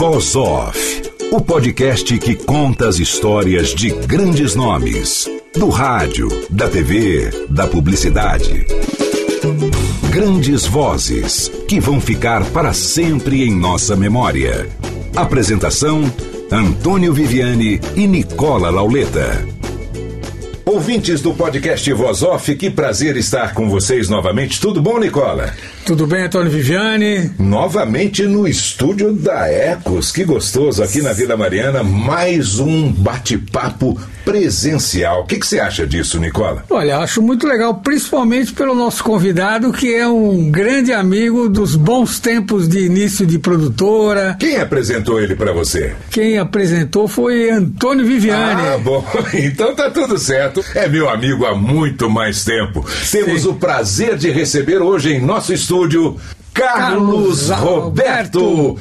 Voz Off, o podcast que conta as histórias de grandes nomes, do rádio, da TV, da publicidade. Grandes vozes que vão ficar para sempre em nossa memória. Apresentação: Antônio Viviane e Nicola Lauleta. Ouvintes do podcast Voz Off, que prazer estar com vocês novamente. Tudo bom, Nicola? Tudo bem, Antônio Viviane? Novamente no estúdio da Ecos. Que gostoso aqui na Vila Mariana. Mais um bate-papo presencial. O que, que, você acha disso, Nicola? Olha, acho muito legal, principalmente pelo nosso convidado, que é um grande amigo dos bons tempos de início de produtora. Quem apresentou ele para você? Quem apresentou foi Antônio Viviane. Ah, bom. Então tá tudo certo. É meu amigo há muito mais tempo. Temos Sim. o prazer de receber hoje em nosso estúdio Carlos, Carlos Roberto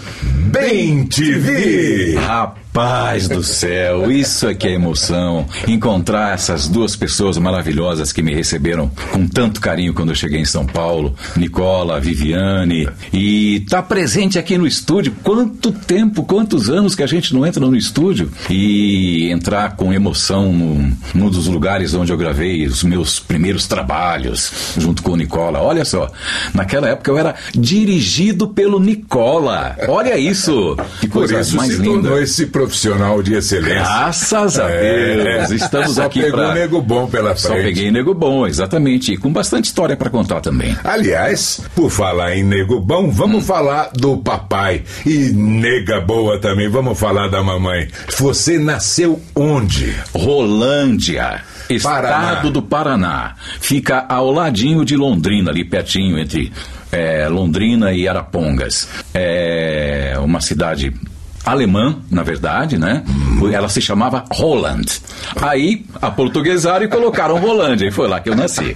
Bem TV. Rapaz. Paz do céu, isso aqui é emoção. Encontrar essas duas pessoas maravilhosas que me receberam com tanto carinho quando eu cheguei em São Paulo, Nicola, Viviane, e tá presente aqui no estúdio. Quanto tempo, quantos anos que a gente não entra no estúdio e entrar com emoção num, num dos lugares onde eu gravei os meus primeiros trabalhos, junto com o Nicola. Olha só, naquela época eu era dirigido pelo Nicola. Olha isso, que coisa mais linda. esse profissional de excelência. Graças a Deus. É. Estamos Só aqui pegou pra... nego bom pela frente. Só peguei nego bom, exatamente. E com bastante história para contar também. Aliás, por falar em nego bom, vamos hum. falar do papai. E nega boa também, vamos falar da mamãe. Você nasceu onde? Rolândia. Estado Paraná. do Paraná. Fica ao ladinho de Londrina, ali pertinho, entre é, Londrina e Arapongas. É uma cidade alemã, na verdade, né? Ela se chamava Holland. Aí aportuguesaram e colocaram Rolândia, e foi lá que eu nasci.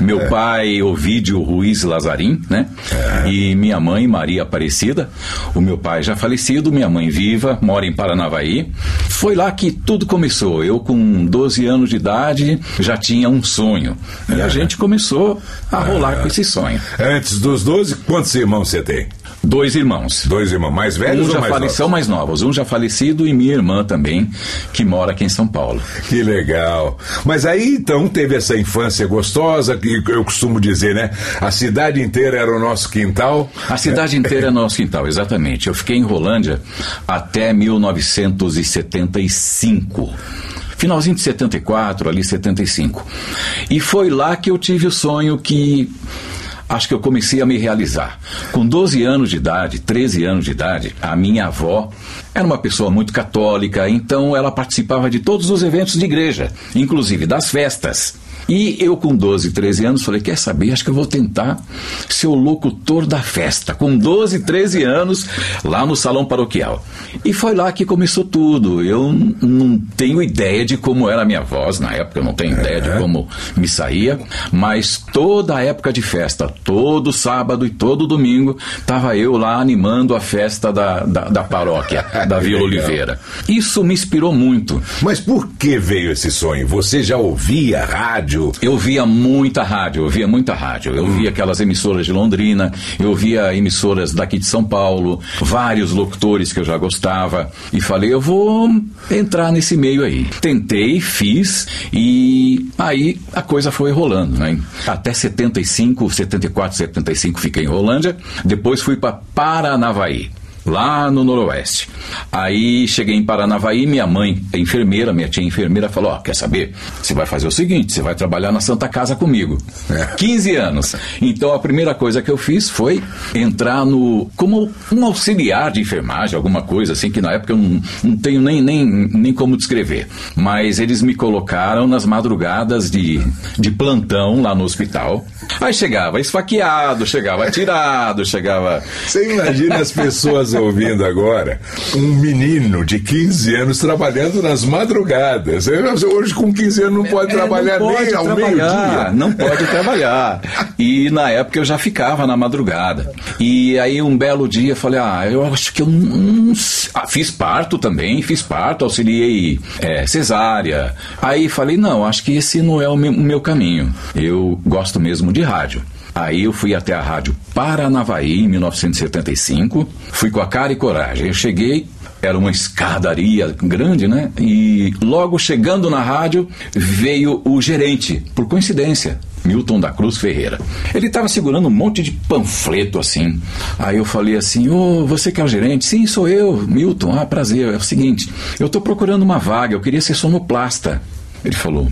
Meu é. pai, Ovídio Ruiz Lazarim, né? É. E minha mãe, Maria Aparecida. O meu pai já falecido, minha mãe viva, mora em Paranavaí. Foi lá que tudo começou. Eu, com 12 anos de idade, já tinha um sonho. E a é. gente começou a rolar com esse sonho. Antes dos 12, quantos irmãos você tem? Dois irmãos. Dois irmãos mais velhos um já ou mais novos? São mais novos. Um já falecido e minha irmã também, que mora aqui em São Paulo. Que legal. Mas aí então teve essa infância gostosa, que eu costumo dizer, né? A cidade inteira era o nosso quintal. A cidade inteira é nosso quintal, exatamente. Eu fiquei em Rolândia até 1975 finalzinho de 74, ali 75. E foi lá que eu tive o sonho que acho que eu comecei a me realizar. Com 12 anos de idade, 13 anos de idade, a minha avó era uma pessoa muito católica, então ela participava de todos os eventos de igreja, inclusive das festas. E eu, com 12, 13 anos, falei: quer saber? Acho que eu vou tentar ser o locutor da festa, com 12, 13 anos, lá no salão paroquial. E foi lá que começou tudo. Eu não tenho ideia de como era a minha voz, na época eu não tenho ideia de como me saía, mas toda a época de festa, todo sábado e todo domingo, estava eu lá animando a festa da, da, da paróquia, da Vila Oliveira. Isso me inspirou muito. Mas por que veio esse sonho? Você já ouvia rádio? Rádio? Eu via muita rádio, eu via muita rádio. Eu via aquelas emissoras de Londrina, eu via emissoras daqui de São Paulo, vários locutores que eu já gostava. E falei, eu vou entrar nesse meio aí. Tentei, fiz e aí a coisa foi rolando, né? Até 75, 74, 75 fiquei em Rolândia, depois fui para Paranavaí lá no Noroeste. Aí cheguei em Paranavaí, minha mãe, a enfermeira, minha tia enfermeira, falou: Ó, oh, quer saber? Você vai fazer o seguinte: você vai trabalhar na Santa Casa comigo. É. 15 anos. Então a primeira coisa que eu fiz foi entrar no. como um auxiliar de enfermagem, alguma coisa assim, que na época eu não, não tenho nem, nem, nem como descrever. Mas eles me colocaram nas madrugadas de, de plantão lá no hospital. Aí chegava esfaqueado, chegava atirado, chegava. Você imagina as pessoas ouvindo agora um menino de 15 anos trabalhando nas madrugadas. Hoje, com 15 anos, não pode é, trabalhar não pode nem ao meio-dia. Não pode trabalhar. E na época eu já ficava na madrugada. E aí um belo dia eu falei: ah, eu acho que eu não. Ah, fiz parto também, fiz parto, auxiliei é, cesárea. Aí falei: não, acho que esse não é o meu, o meu caminho. Eu gosto mesmo de rádio. Aí eu fui até a rádio Paranavaí em 1975, fui com a cara e coragem. Eu cheguei, era uma escadaria grande, né? E logo chegando na rádio veio o gerente, por coincidência. Milton da Cruz Ferreira. Ele estava segurando um monte de panfleto assim. Aí eu falei assim: Ô, oh, você que é o gerente? Sim, sou eu, Milton. Ah, prazer. É o seguinte: eu estou procurando uma vaga, eu queria ser sonoplasta. Ele falou: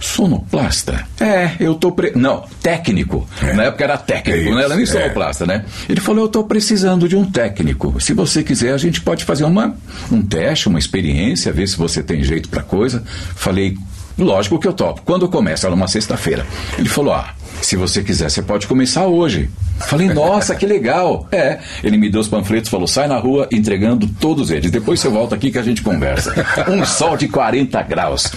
Sonoplasta? É, eu tô. Pre... Não, técnico. É. Na época era técnico, é né? Era nem é. sonoplasta, é. né? Ele falou: eu tô precisando de um técnico. Se você quiser, a gente pode fazer uma, um teste, uma experiência, ver se você tem jeito pra coisa. Falei: lógico que eu topo. Quando começa? Era uma sexta-feira. Ele falou: ah, se você quiser, você pode começar hoje. Falei, nossa, que legal. É, ele me deu os panfletos, falou, sai na rua entregando todos eles. Depois você volta aqui que a gente conversa. Um sol de 40 graus.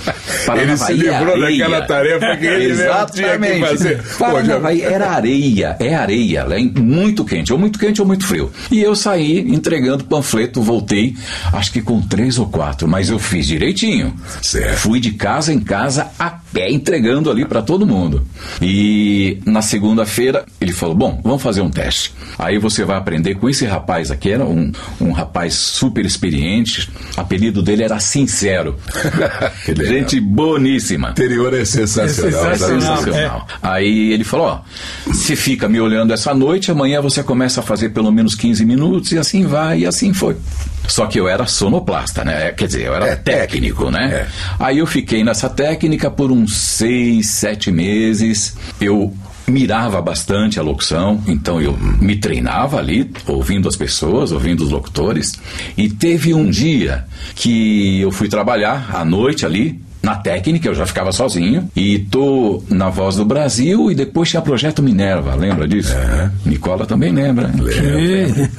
ele se livrou areia. daquela tarefa que ele Exatamente. tinha que fazer. Paranavaí era areia, é areia, é muito quente, ou muito quente ou muito frio. E eu saí entregando panfleto, voltei, acho que com três ou quatro, mas eu fiz direitinho. Certo. Fui de casa em casa a pé entregando ali para todo mundo. E na segunda-feira ele falou: Bom, vamos fazer um teste. Aí você vai aprender com esse rapaz aqui, era um, um rapaz super experiente, apelido dele era Sincero. Gente boníssima. O interior é sensacional. É sensacional. É. Aí ele falou: Ó, se fica me olhando essa noite, amanhã você começa a fazer pelo menos 15 minutos, e assim vai, e assim foi. Só que eu era sonoplasta, né? Quer dizer, eu era é, técnico, né? É. Aí eu fiquei nessa técnica por uns seis, sete meses. Eu mirava bastante a locução, então eu me treinava ali, ouvindo as pessoas, ouvindo os locutores. E teve um dia que eu fui trabalhar à noite ali, na técnica, eu já ficava sozinho. E tô na Voz do Brasil e depois tinha Projeto Minerva, lembra disso? É. Nicola também lembra. Lembra.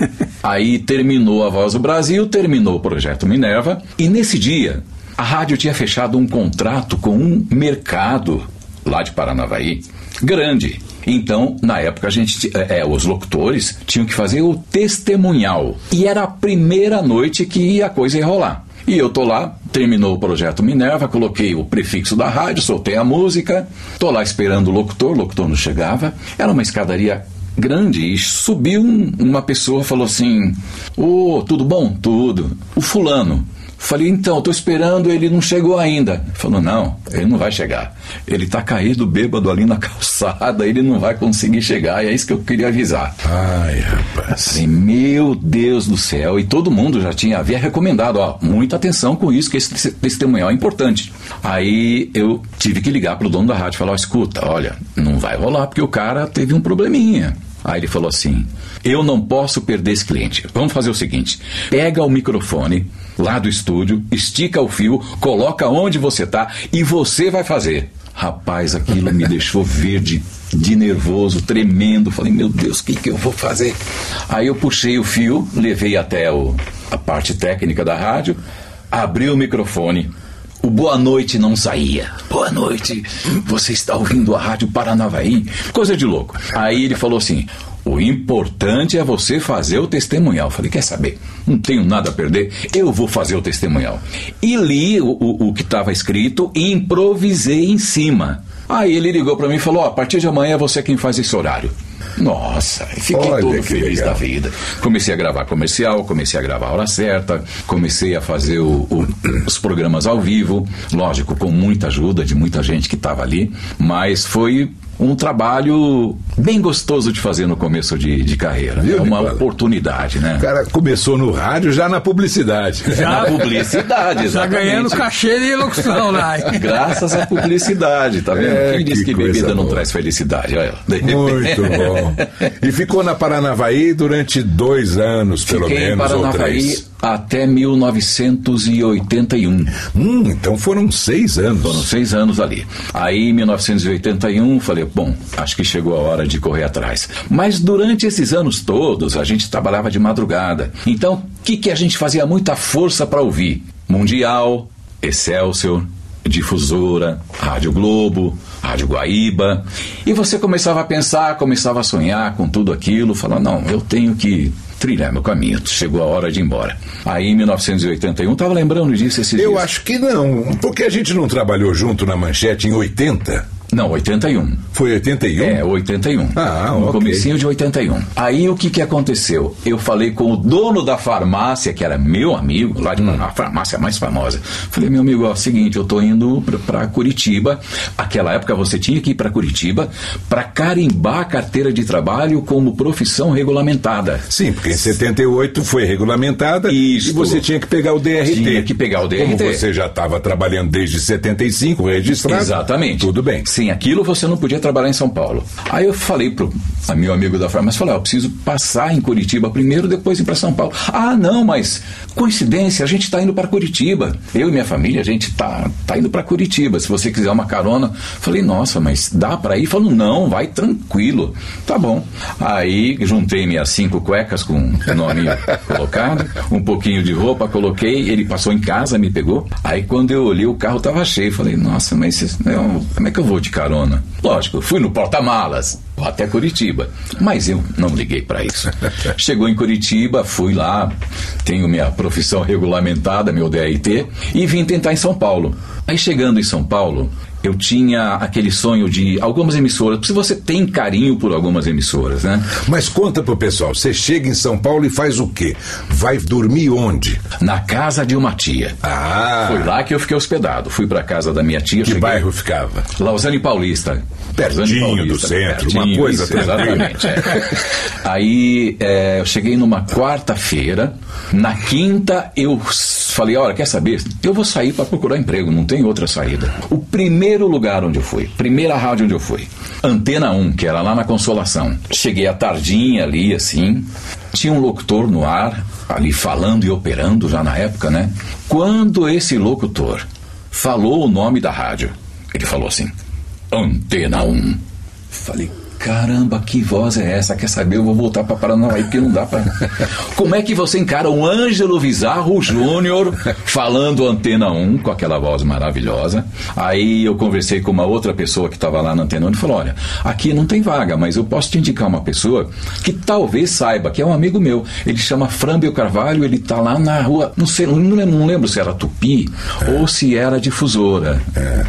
Aí terminou a Voz do Brasil, terminou o Projeto Minerva. E nesse dia, a rádio tinha fechado um contrato com um mercado lá de Paranavaí grande. Então, na época, a gente, é, é, os locutores tinham que fazer o testemunhal. E era a primeira noite que a coisa ia rolar. E eu tô lá, terminou o projeto Minerva, coloquei o prefixo da rádio, soltei a música, tô lá esperando o locutor, o locutor não chegava. Era uma escadaria grande e subiu um, uma pessoa falou assim: Ô, oh, tudo bom? Tudo. O fulano. Falei, então, estou esperando, ele não chegou ainda. Falou, não, ele não vai chegar. Ele está caído bêbado ali na calçada, ele não vai conseguir chegar, e é isso que eu queria avisar. Ai, rapaz. Falei, meu Deus do céu. E todo mundo já tinha, havia recomendado, ó, muita atenção com isso, que esse testemunhal é importante. Aí eu tive que ligar para o dono da rádio e falar, ó, escuta, olha, não vai rolar, porque o cara teve um probleminha. Aí ele falou assim: Eu não posso perder esse cliente. Vamos fazer o seguinte: pega o microfone lá do estúdio, estica o fio, coloca onde você está e você vai fazer. Rapaz, aquilo me deixou verde de nervoso, tremendo. Falei, meu Deus, o que, que eu vou fazer? Aí eu puxei o fio, levei até o, a parte técnica da rádio, abri o microfone. O boa noite não saía. Boa noite, você está ouvindo a Rádio Paranavaí? Coisa de louco. Aí ele falou assim: o importante é você fazer o testemunhal. Falei, quer saber? Não tenho nada a perder, eu vou fazer o testemunhal. E li o, o, o que estava escrito e improvisei em cima. Aí ele ligou para mim e falou: oh, a partir de amanhã é você quem faz esse horário. Nossa, fiquei Olha, todo feliz legal. da vida. Comecei a gravar comercial, comecei a gravar a hora certa, comecei a fazer o, o, os programas ao vivo, lógico, com muita ajuda de muita gente que estava ali, mas foi um trabalho bem gostoso de fazer no começo de, de carreira. Viu, é uma Nicola? oportunidade, né? O cara começou no rádio já na publicidade. Já na publicidade, exatamente. Já ganhando cachê de locução lá. Graças à publicidade, tá vendo? É, Quem disse que, que bebida boa. não traz felicidade? Olha. Muito bom. E ficou na Paranavaí durante dois anos, pelo Fiquei menos, em Paranavaí ou três. até 1981. Hum, então foram seis anos. Foram seis anos ali. Aí, em 1981, falei, bom, acho que chegou a hora de correr atrás. Mas durante esses anos todos, a gente trabalhava de madrugada. Então, o que, que a gente fazia muita força para ouvir? Mundial, Excelsior, Difusora, Rádio Globo, Rádio Guaíba. E você começava a pensar, começava a sonhar com tudo aquilo, falando: não, eu tenho que trilhar meu caminho. Chegou a hora de ir embora. Aí em 1981, estava lembrando disso esses Eu dias. acho que não, porque a gente não trabalhou junto na manchete em 80. Não, 81. Foi 81? É, 81. Ah, no ok. comecinho de 81. Aí o que que aconteceu? Eu falei com o dono da farmácia, que era meu amigo, lá de Hum. a farmácia mais famosa. Falei, meu amigo, ó, seguinte, eu tô indo para Curitiba. Aquela época você tinha que ir para Curitiba para carimbar a carteira de trabalho como profissão regulamentada. Sim, porque em 78 foi regulamentada Isto. e você tinha que pegar o DRT. Tinha que pegar o Como DRT. você já estava trabalhando desde 75, registrado. Exatamente. Tudo bem. Sem aquilo você não podia trabalhar em São Paulo. Aí eu falei pro meu amigo da farmácia, falei, ó, eu preciso passar em Curitiba primeiro, depois ir para São Paulo. Ah, não, mas coincidência, a gente está indo para Curitiba. Eu e minha família, a gente tá, tá indo para Curitiba. Se você quiser uma carona, falei, nossa, mas dá para ir? Falou, não, vai tranquilo. Tá bom. Aí juntei minhas cinco cuecas com o nome colocado, um pouquinho de roupa, coloquei, ele passou em casa, me pegou. Aí quando eu olhei, o carro tava cheio. Falei, nossa, mas como é que eu vou de carona? Lógico, fui no porta-malas. Até Curitiba. Mas eu não liguei para isso. Chegou em Curitiba, fui lá, tenho minha profissão regulamentada, meu DRT, e vim tentar em São Paulo. Aí chegando em São Paulo, eu tinha aquele sonho de algumas emissoras, se você tem carinho por algumas emissoras, né? Mas conta pro pessoal, você chega em São Paulo e faz o quê? Vai dormir onde? Na casa de uma tia. Ah, Foi lá que eu fiquei hospedado. Fui para casa da minha tia. que cheguei- bairro ficava? Lausanne Paulista. Pertinho Lausanne do centro, uma coisa isso. Exatamente. é. Aí é, eu cheguei numa quarta-feira. Na quinta eu falei: olha, quer saber? Eu vou sair para procurar emprego, não tem outra saída. O primeiro lugar onde eu fui, primeira rádio onde eu fui, Antena 1, que era lá na Consolação. Cheguei à tardinha ali, assim. Tinha um locutor no ar, ali falando e operando já na época, né? Quando esse locutor falou o nome da rádio, ele falou assim: Antena 1. Falei, caramba, que voz é essa? Quer saber? Eu vou voltar para Paranavaí porque não dá para. Como é que você encara um Ângelo Bizarro Júnior falando Antena 1 com aquela voz maravilhosa? Aí eu conversei com uma outra pessoa que estava lá na Antena 1 e falou: Olha, aqui não tem vaga, mas eu posso te indicar uma pessoa que talvez saiba, que é um amigo meu. Ele chama Frambio Carvalho, ele está lá na rua, não sei, não lembro, não lembro se era Tupi ou se era difusora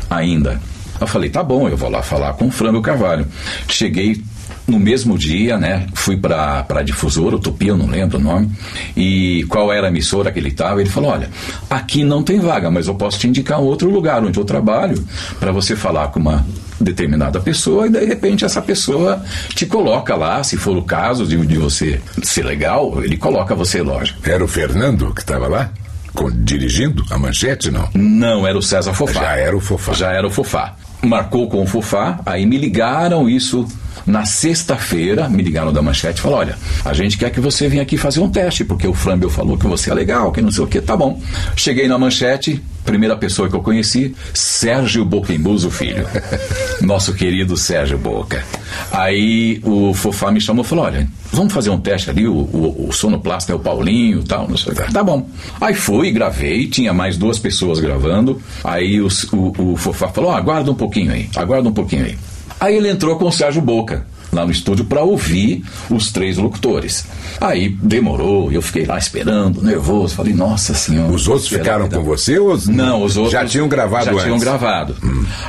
ainda. Eu falei, tá bom, eu vou lá falar com o Frânio Carvalho. Cheguei no mesmo dia, né? Fui para a difusora, o Tupi, eu não lembro o nome, e qual era a emissora que ele estava. Ele falou: Olha, aqui não tem vaga, mas eu posso te indicar um outro lugar onde eu trabalho para você falar com uma determinada pessoa e de repente essa pessoa te coloca lá, se for o caso de, de você ser legal, ele coloca você, lógico. Era o Fernando que estava lá? Com- dirigindo a manchete, não? Não era o César Fofá. Já era o Fofá. Já era o Fofá. Marcou com o Fofá, aí me ligaram isso na sexta-feira, me ligaram da manchete e falaram: olha, a gente quer que você venha aqui fazer um teste, porque o Frambel falou que você é legal, que não sei o que, tá bom. Cheguei na manchete, primeira pessoa que eu conheci, Sérgio Boquembuso Filho. Nosso querido Sérgio Boca. Aí o Fofá me chamou e falou: olha, vamos fazer um teste ali, o, o, o sonoplasta é o Paulinho e tal, não sei o que. Tá bom. Aí fui, gravei, tinha mais duas pessoas gravando. Aí os- o, o Fofá falou: ó, aguarda um pouquinho aí, aguarda um pouquinho aí. Aí ele entrou com o Sérgio Boca lá no estúdio para ouvir os três locutores. Aí demorou, eu fiquei lá esperando, nervoso, falei, nossa senhora. Os outros ficaram com você ou os- Não, os outros já tinham gravado já antes? tinham gravado.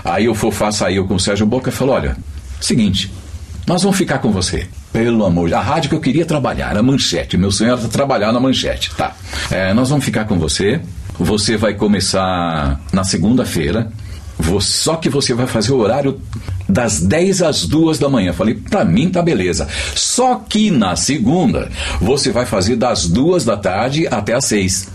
Aí o Fofá saiu com o Sérgio Boca e falou: olha, seguinte, nós vamos ficar com você. Pelo amor de A rádio que eu queria trabalhar era manchete. Meu sonho era trabalhar na manchete. Tá. É, nós vamos ficar com você. Você vai começar na segunda-feira. Só que você vai fazer o horário das 10 às 2 da manhã. Falei, pra mim tá beleza. Só que na segunda, você vai fazer das 2 da tarde até às 6.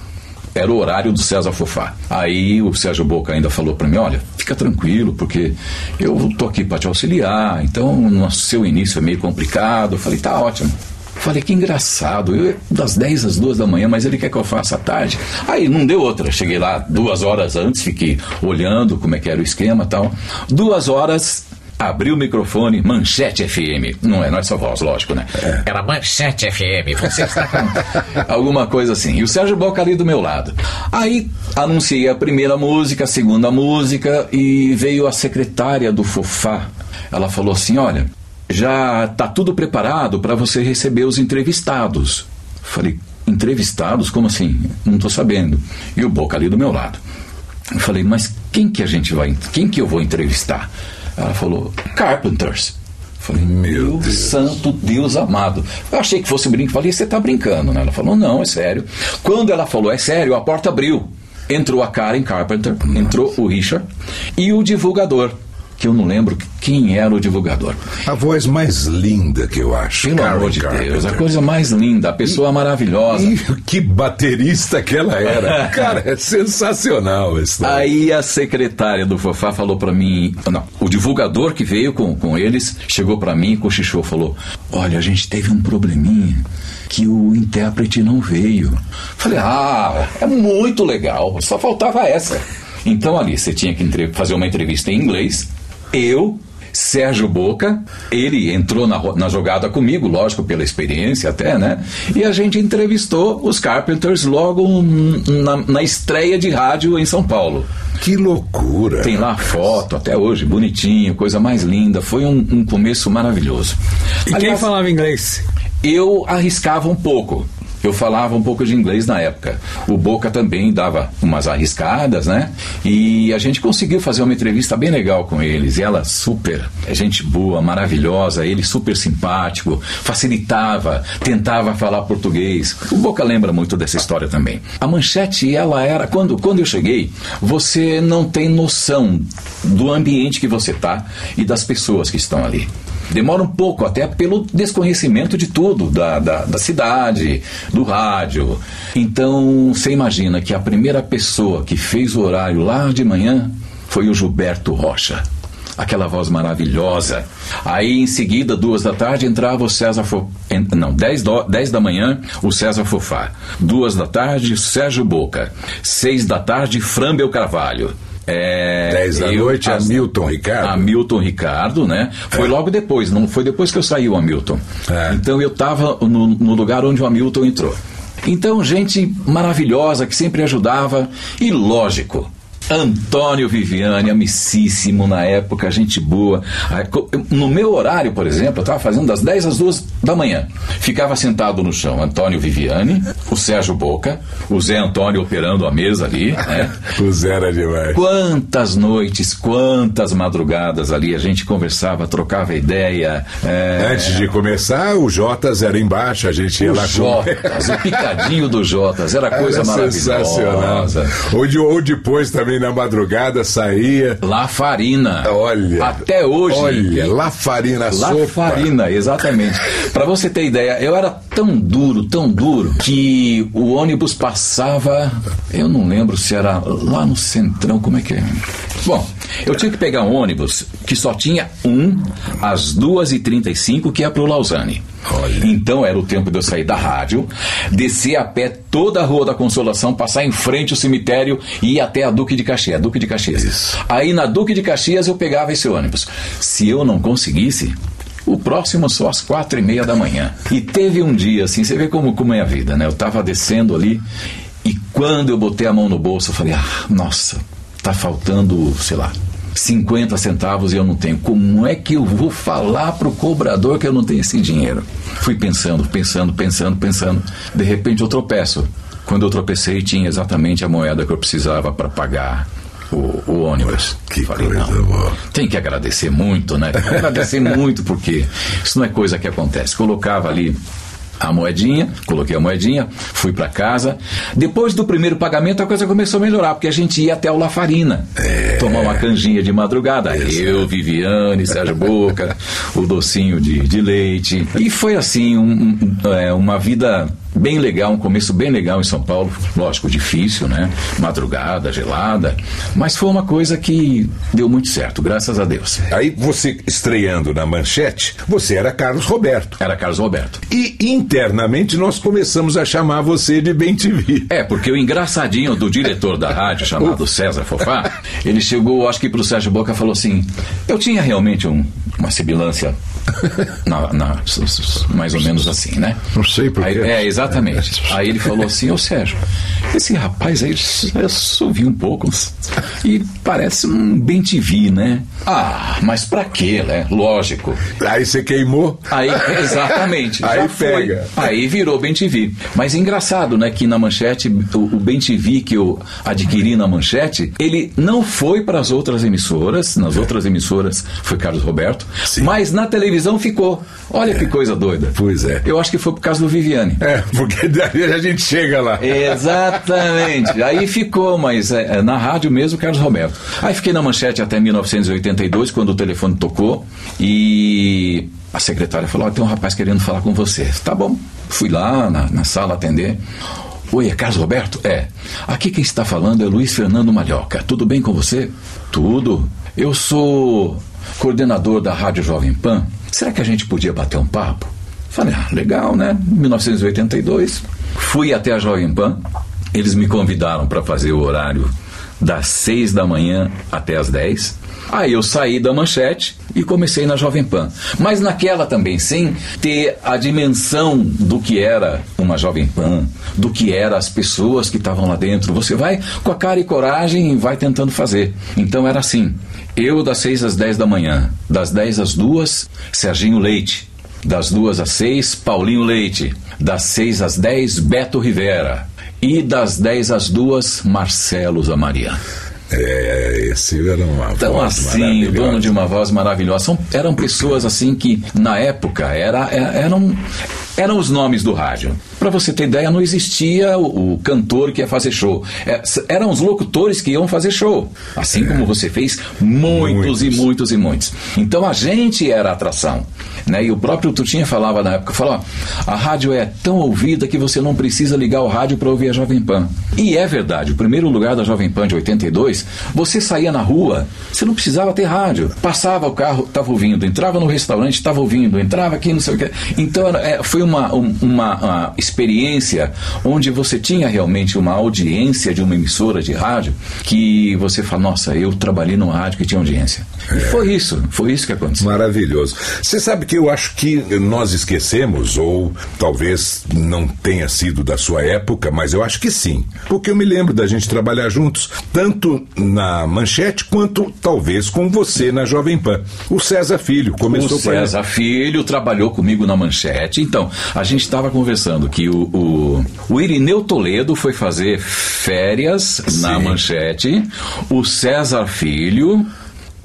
Era o horário do César Fofá. Aí o Sérgio Boca ainda falou para mim: olha, fica tranquilo, porque eu tô aqui para te auxiliar, então no seu início é meio complicado. Eu falei: tá ótimo. Falei, que engraçado, eu das 10 às 2 da manhã, mas ele quer que eu faça à tarde. Aí não deu outra, cheguei lá duas horas antes, fiquei olhando como é que era o esquema e tal. Duas horas, abriu o microfone, Manchete FM. Não é, não é só voz, lógico, né? É. Era Manchete FM. Você está alguma coisa assim. E o Sérgio Boca ali do meu lado. Aí anunciei a primeira música, a segunda música e veio a secretária do Fofá. Ela falou assim: Olha, já tá tudo preparado para você receber os entrevistados. Falei, entrevistados? Como assim? Não estou sabendo. E o Boca ali do meu lado. Eu falei, mas quem que a gente vai, quem que eu vou entrevistar? Ela falou, Carpenters. Eu Falei, meu Deus. santo Deus amado. Eu achei que fosse brinco. Falei, você está brincando, né? Ela falou, não, é sério. Quando ela falou, é sério, a porta abriu. Entrou a Karen Carpenter, Nossa. entrou o Richard e o divulgador que eu não lembro quem era o divulgador. A voz mais linda que eu acho. Pelo Karen amor de Carpenter. Deus, a coisa mais linda, a pessoa e, maravilhosa. E que baterista que ela era. Cara, é sensacional isso. Aí a secretária do Fofá falou para mim, não, o divulgador que veio com, com eles chegou para mim e cochichou, falou: "Olha, a gente teve um probleminha que o intérprete não veio". Falei: "Ah, é muito legal, só faltava essa". Então ali você tinha que fazer uma entrevista em inglês eu, Sérgio Boca, ele entrou na, na jogada comigo, lógico, pela experiência até, né? E a gente entrevistou os Carpenters logo na, na estreia de rádio em São Paulo. Que loucura! Tem lá foto até hoje, bonitinho, coisa mais linda. Foi um, um começo maravilhoso. E Aliás, quem falava inglês? Eu arriscava um pouco. Eu falava um pouco de inglês na época. O Boca também dava umas arriscadas, né? E a gente conseguiu fazer uma entrevista bem legal com eles. E ela super, é gente boa, maravilhosa, ele super simpático, facilitava, tentava falar português. O Boca lembra muito dessa história também. A manchete, ela era quando quando eu cheguei, você não tem noção do ambiente que você tá e das pessoas que estão ali. Demora um pouco, até pelo desconhecimento de tudo, da, da, da cidade, do rádio. Então, você imagina que a primeira pessoa que fez o horário lá de manhã foi o Gilberto Rocha aquela voz maravilhosa. Aí em seguida, duas da tarde, entrava o César. Não, dez, do... dez da manhã, o César Fofá. Duas da tarde, Sérgio Boca. Seis da tarde, Frambel Carvalho. É, 10 da eu, noite, as, Hamilton Ricardo. Hamilton Ricardo, né? Foi é. logo depois, não foi depois que eu saí o Hamilton. É. Então eu estava no, no lugar onde o Hamilton entrou. Então, gente maravilhosa que sempre ajudava e lógico, Antônio Viviane, amicíssimo na época, gente boa. No meu horário, por exemplo, eu estava fazendo das 10 às 2 da manhã. Ficava sentado no chão Antônio Viviane, o Sérgio Boca, o Zé Antônio operando a mesa ali. Né? o Zé era demais. Quantas noites, quantas madrugadas ali a gente conversava, trocava ideia. É... Antes de começar, o Jotas era embaixo, a gente ia o lá Jotas, o picadinho do Jotas, era coisa era maravilhosa. Sensacional. Ou, de, ou depois também na madrugada saía. Lafarina. Olha. Até hoje. Olha, Lafarina Lafarina, exatamente. Para você ter ideia, eu era tão duro, tão duro, que o ônibus passava, eu não lembro se era lá no Centrão, como é que é? Bom, eu tinha que pegar um ônibus que só tinha um às 2h35, que é pro Lausanne. Olha. Então era o tempo de eu sair da rádio, descer a pé toda a Rua da Consolação, passar em frente ao cemitério e ir até a Duque de Caxias. Duque de Caxias. Isso. Aí na Duque de Caxias eu pegava esse ônibus. Se eu não conseguisse, o próximo só às quatro e meia da manhã. E teve um dia assim, você vê como, como é a vida, né? Eu estava descendo ali e quando eu botei a mão no bolso, eu falei, ah, nossa, tá faltando, sei lá, 50 centavos e eu não tenho. Como é que eu vou falar pro cobrador que eu não tenho esse dinheiro? Fui pensando, pensando, pensando, pensando. De repente eu tropeço. Quando eu tropecei, tinha exatamente a moeda que eu precisava para pagar o, o, ônibus. Que Falei, coisa não, boa. Tem que agradecer muito, né? agradecer muito, porque isso não é coisa que acontece. Colocava ali a moedinha, coloquei a moedinha, fui para casa. Depois do primeiro pagamento, a coisa começou a melhorar, porque a gente ia até o Lafarina é... tomar uma canjinha de madrugada. Eu, Viviane, Sérgio Boca, o docinho de, de leite. E foi assim, um, um, é, uma vida bem legal, um começo bem legal em São Paulo. Lógico, difícil, né? Madrugada, gelada. Mas foi uma coisa que deu muito certo, graças a Deus. Aí você estreando na manchete, você era Carlos Roberto. Era Carlos Roberto. E internamente nós começamos a chamar você de Bem TV. É, porque o engraçadinho do diretor da rádio, chamado César Fofá, ele chegou, acho que pro Sérgio Boca falou assim: eu tinha realmente um, uma sibilância na, na, mais ou menos assim, né? Não sei porquê. É, exatamente. Aí ele falou assim, ô Sérgio, esse rapaz aí, eu subi um pouco e parece um bem TV, né? Ah, mas pra quê, né? Lógico. Aí você queimou? Aí, exatamente. aí pega. Foi. Aí virou bem TV. Mas é engraçado, né, que na manchete, o, o bem TV que eu adquiri na manchete, ele não foi para as outras emissoras, nas é. outras emissoras foi Carlos Roberto, Sim. mas na televisão televisão ficou. Olha que coisa doida. Pois é. Eu acho que foi por causa do Viviane. É, porque daí a gente chega lá. Exatamente. Aí ficou, mas é, é, na rádio mesmo, Carlos Roberto. Aí fiquei na manchete até 1982, quando o telefone tocou e a secretária falou: oh, tem um rapaz querendo falar com você. Tá bom. Fui lá na, na sala atender. Oi, é Carlos Roberto? É. Aqui quem está falando é Luiz Fernando Malhoca. Tudo bem com você? Tudo. Eu sou coordenador da Rádio Jovem Pan será que a gente podia bater um papo? Falei, ah, legal, né? 1982. Fui até a Jovem Pan, eles me convidaram para fazer o horário das 6 da manhã até as 10. Aí eu saí da manchete e comecei na Jovem Pan. Mas naquela também, sem ter a dimensão do que era uma Jovem Pan, do que eram as pessoas que estavam lá dentro. Você vai com a cara e coragem e vai tentando fazer. Então era assim. Eu das 6 às 10 da manhã, das 10 às 2, Serginho Leite. Das 2 às 6, Paulinho Leite. Das 6 às 10, Beto Rivera. E das 10 às 2, Marcelo Zamariano. É, esse era uma então, voz assim, o dono de uma voz maravilhosa. São, eram pessoas assim que, na época, era, é, eram, eram os nomes do rádio. Para você ter ideia, não existia o, o, cantor que ia fazer show. É, eram os locutores que iam fazer show. Assim é. como você fez muitos, muitos, e muitos e muitos. Então a gente era a atração. Né? E o próprio Tutinha falava na época, falou, a rádio é tão ouvida que você não precisa ligar o rádio para ouvir a Jovem Pan. E é verdade, o primeiro lugar da Jovem Pan de 82, você saía na rua, você não precisava ter rádio. Passava o carro, estava ouvindo, entrava no restaurante, estava ouvindo, entrava aqui, não sei o que. Então é, foi uma, uma, uma experiência onde você tinha realmente uma audiência de uma emissora de rádio que você fala, nossa, eu trabalhei numa rádio que tinha audiência. E foi isso, foi isso que aconteceu. Maravilhoso. Você sabe que eu acho que nós esquecemos, ou talvez não tenha sido da sua época, mas eu acho que sim. Porque eu me lembro da gente trabalhar juntos, tanto na manchete quanto talvez com você na Jovem Pan. O César Filho começou o César Filho trabalhou comigo na manchete. Então, a gente estava conversando que o, o, o, Irineu Toledo foi fazer férias sim. na manchete. O César Filho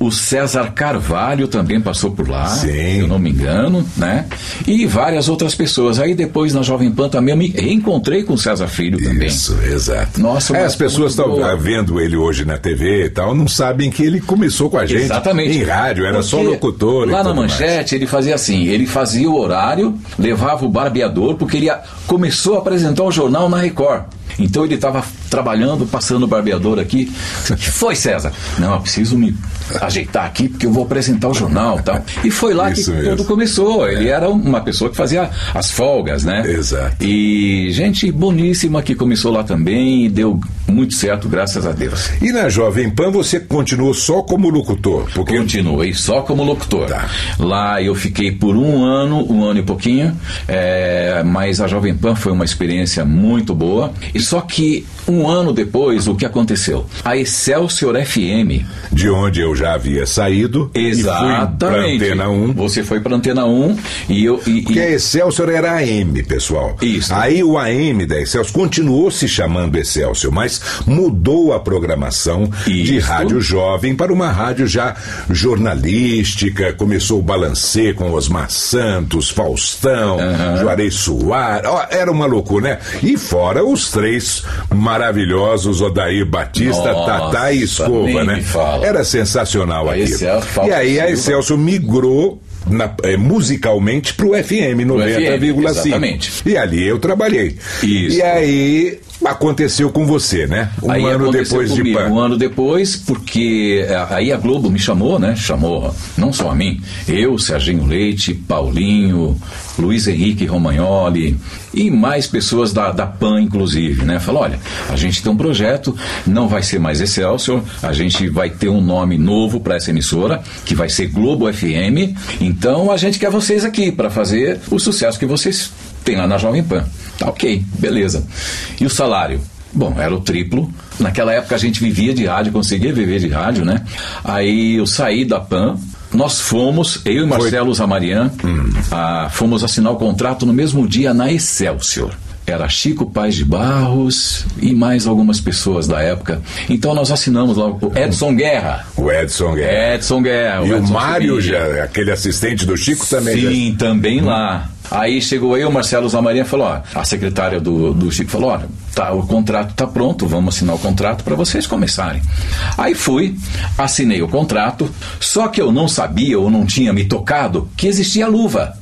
o César Carvalho também passou por lá, Sim. se eu não me engano, né? E várias outras pessoas. Aí depois na Jovem Pan também eu me reencontrei com o César Filho também. Isso, exato. Nossa, é, as pessoas estão vendo ele hoje na TV e tal, não sabem que ele começou com a gente Exatamente. em rádio, era Porque só locutor. Lá na manchete mais. ele fazia assim, ele fazia o horário, levava o barbeador, porque ele começou a apresentar o jornal na Record. Então ele estava trabalhando, passando o barbeador aqui. Que foi, César? Não, eu preciso me ajeitar aqui porque eu vou apresentar o jornal tal. E foi lá Isso que mesmo. tudo começou. Ele é. era uma pessoa que fazia as folgas, né? Exato. E gente boníssima que começou lá também e deu muito certo, graças a Deus. E na Jovem Pan você continuou só como locutor? Porque... Continuei só como locutor. Tá. Lá eu fiquei por um ano, um ano e pouquinho, é, mas a Jovem Pan foi uma experiência muito boa. E só que um ano depois, o que aconteceu? A Excelsior FM. De onde eu já havia saído. Exatamente. E fui pra Antena 1. Você foi para Antena 1 e eu. E, Porque e... a Excelsior era AM, pessoal. Isso. Aí o AM da Excelsior continuou se chamando Excelsior, mas mudou a programação Isso. de rádio jovem para uma rádio já jornalística. Começou o balancê com Osmar Santos, Faustão, uhum. Juarez Soares. Era uma loucura, né? E fora os três maravilhosos Odair Batista, Nossa, Tatá e Escova, né? Era sensacional aqui. E aí a Excelsior migrou na, é, musicalmente pro FM 90,5. Exatamente. E ali eu trabalhei. Isso. E aí aconteceu com você, né? Um aí ano depois comigo, de Pan. Um ano depois, porque é, aí a Globo me chamou, né? Chamou não só a mim, eu, Serginho Leite, Paulinho, Luiz Henrique Romagnoli e mais pessoas da, da PAN, inclusive, né? Falou, olha, a gente tem um projeto, não vai ser mais Excelsior, a gente vai ter um nome novo para essa emissora, que vai ser Globo FM, então a gente quer vocês aqui para fazer o sucesso que vocês têm lá na Jovem Pan. Tá ok, beleza. E o salário? Bom, era o triplo. Naquela época a gente vivia de rádio, conseguia viver de rádio, né? Aí eu saí da PAN, nós fomos, eu e Marcelo Zamarian, ah, fomos assinar o contrato no mesmo dia na Excelsior. Era Chico Paz de Barros e mais algumas pessoas da época. Então nós assinamos lá o Edson Guerra. O Edson Guerra. Edson Guerra. E o Edson Mário, já, aquele assistente do Chico também. Sim, também lá. Aí chegou eu, Marcelo Zamarinha falou, ó, a secretária do, do Chico falou, olha, tá, o contrato tá pronto, vamos assinar o contrato para vocês começarem. Aí fui, assinei o contrato, só que eu não sabia ou não tinha me tocado que existia luva.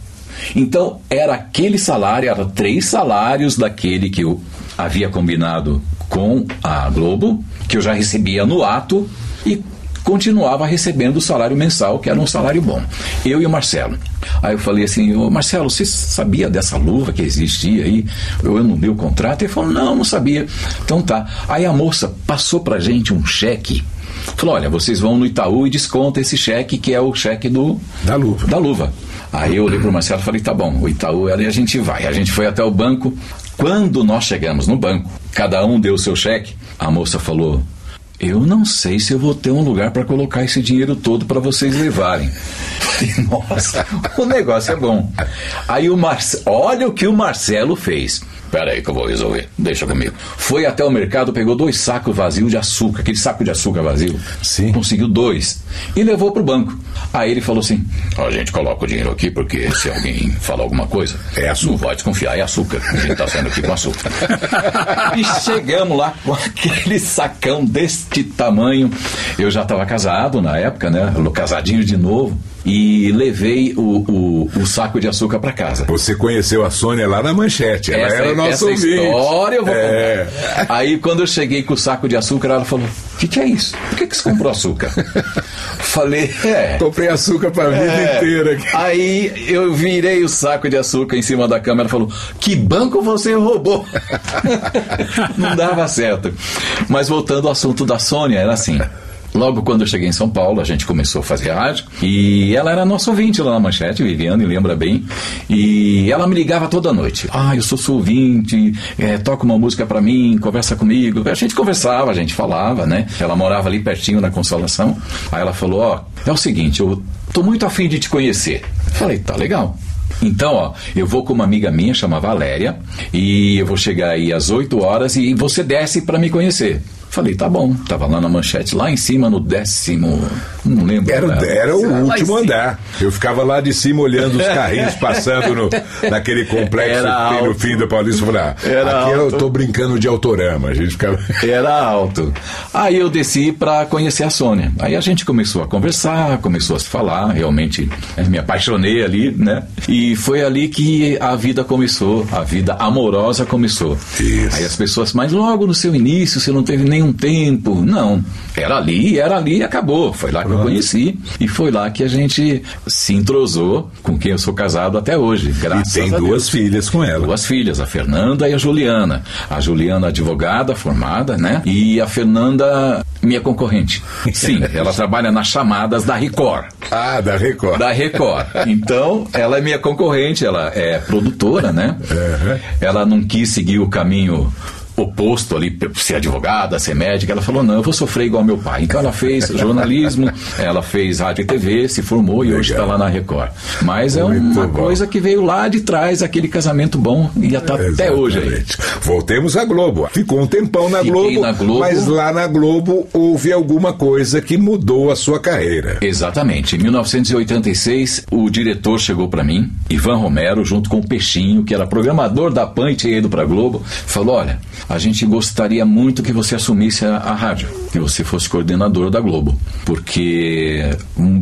Então era aquele salário, era três salários daquele que eu havia combinado com a Globo, que eu já recebia no ato e continuava recebendo o salário mensal, que era um salário bom. Eu e o Marcelo. Aí eu falei assim, ô Marcelo, você sabia dessa luva que existia aí? Eu, dei o contrato? Ele falou, não, não sabia. Então tá. Aí a moça passou pra gente um cheque. Falou, olha, vocês vão no Itaú e desconta esse cheque, que é o cheque do, Da luva. da luva. Aí eu olhei pro Marcelo e falei, tá bom, o Itaú, aí a gente vai. A gente foi até o banco. Quando nós chegamos no banco, cada um deu o seu cheque, a moça falou, eu não sei se eu vou ter um lugar para colocar esse dinheiro todo para vocês levarem. Nossa, o negócio é bom. Aí o Marcelo, olha o que o Marcelo fez. Pera aí que eu vou resolver, deixa comigo. Foi até o mercado, pegou dois sacos vazios de açúcar, aquele saco de açúcar vazio. Sim. Conseguiu dois e levou pro banco. Aí ele falou assim: a gente coloca o dinheiro aqui porque se alguém falar alguma coisa, É açúcar. não vai desconfiar, é açúcar. A gente tá saindo aqui com açúcar. e chegamos lá com aquele sacão deste tamanho. Eu já estava casado na época, né? Casadinho de novo. E levei o, o, o saco de açúcar para casa. Você conheceu a Sônia lá na manchete. Ela era nosso essa ouvinte. história eu vou É. contar. Aí quando eu cheguei com o saco de açúcar, ela falou: O que, que é isso? Por que, que você comprou açúcar? Falei, é. Comprei açúcar pra vida É. inteira. aqui. Aí eu virei o saco de açúcar em cima da câmera e falou: Que banco você roubou? Não dava certo. Mas voltando ao assunto da Sônia, era assim. Logo quando eu cheguei em São Paulo, a gente começou a fazer rádio e ela era nossa ouvinte lá na Manchete, Viviane, lembra bem. E ela me ligava toda noite. Ah, eu sou sua ouvinte, é, toca uma música pra mim, conversa comigo. A gente conversava, a gente falava, né? Ela morava ali pertinho na Consolação. Aí ela falou: Ó, é o seguinte, eu tô muito afim de te conhecer. Falei: Tá legal. Então, ó, eu vou com uma amiga minha, chama Valéria, e eu vou chegar aí às 8 horas e você desce para me conhecer. Falei, tá bom. Tava lá na manchete, lá em cima, no décimo. Não lembro. Era, né? era o Lá último andar. Eu ficava lá de cima olhando os carrinhos passando no, naquele complexo Era que tem no fim do Paulista. Eu falei, ah, Era aqui eu alto. tô brincando de autorama. A gente ficava. Era alto. Aí eu desci para conhecer a Sônia. Aí a gente começou a conversar, começou a se falar. Realmente eh, me apaixonei ali, né? E foi ali que a vida começou, a vida amorosa começou. Isso. Aí as pessoas, mas logo no seu início você não teve nenhum tempo. Não, era ali, era ali e acabou. Foi lá que eu conheci e foi lá que a gente se entrosou com quem eu sou casado até hoje. E Graças tem a Deus. duas filhas com ela. Duas filhas, a Fernanda e a Juliana. A Juliana, advogada formada, né? E a Fernanda, minha concorrente. Sim, ela trabalha nas chamadas da Record. Ah, da Record. Da Record. Então, ela é minha concorrente, ela é produtora, né? Ela não quis seguir o caminho oposto ali, ser advogada, ser médica, ela falou, não, eu vou sofrer igual meu pai. Então ela fez jornalismo, ela fez rádio e TV, se formou e hoje está Legal. lá na Record. Mas é Muito uma bom. coisa que veio lá de trás, aquele casamento bom, e já tá até hoje aí. Voltemos à Globo. Ficou um tempão na Globo, na Globo. mas lá na Globo houve alguma coisa que mudou a sua carreira. Exatamente. Em 1986, o diretor chegou para mim, Ivan Romero, junto com o Peixinho, que era programador da PAN e tinha ido para Globo, falou: Olha, a gente gostaria muito que você assumisse a, a rádio, que você fosse coordenador da Globo, porque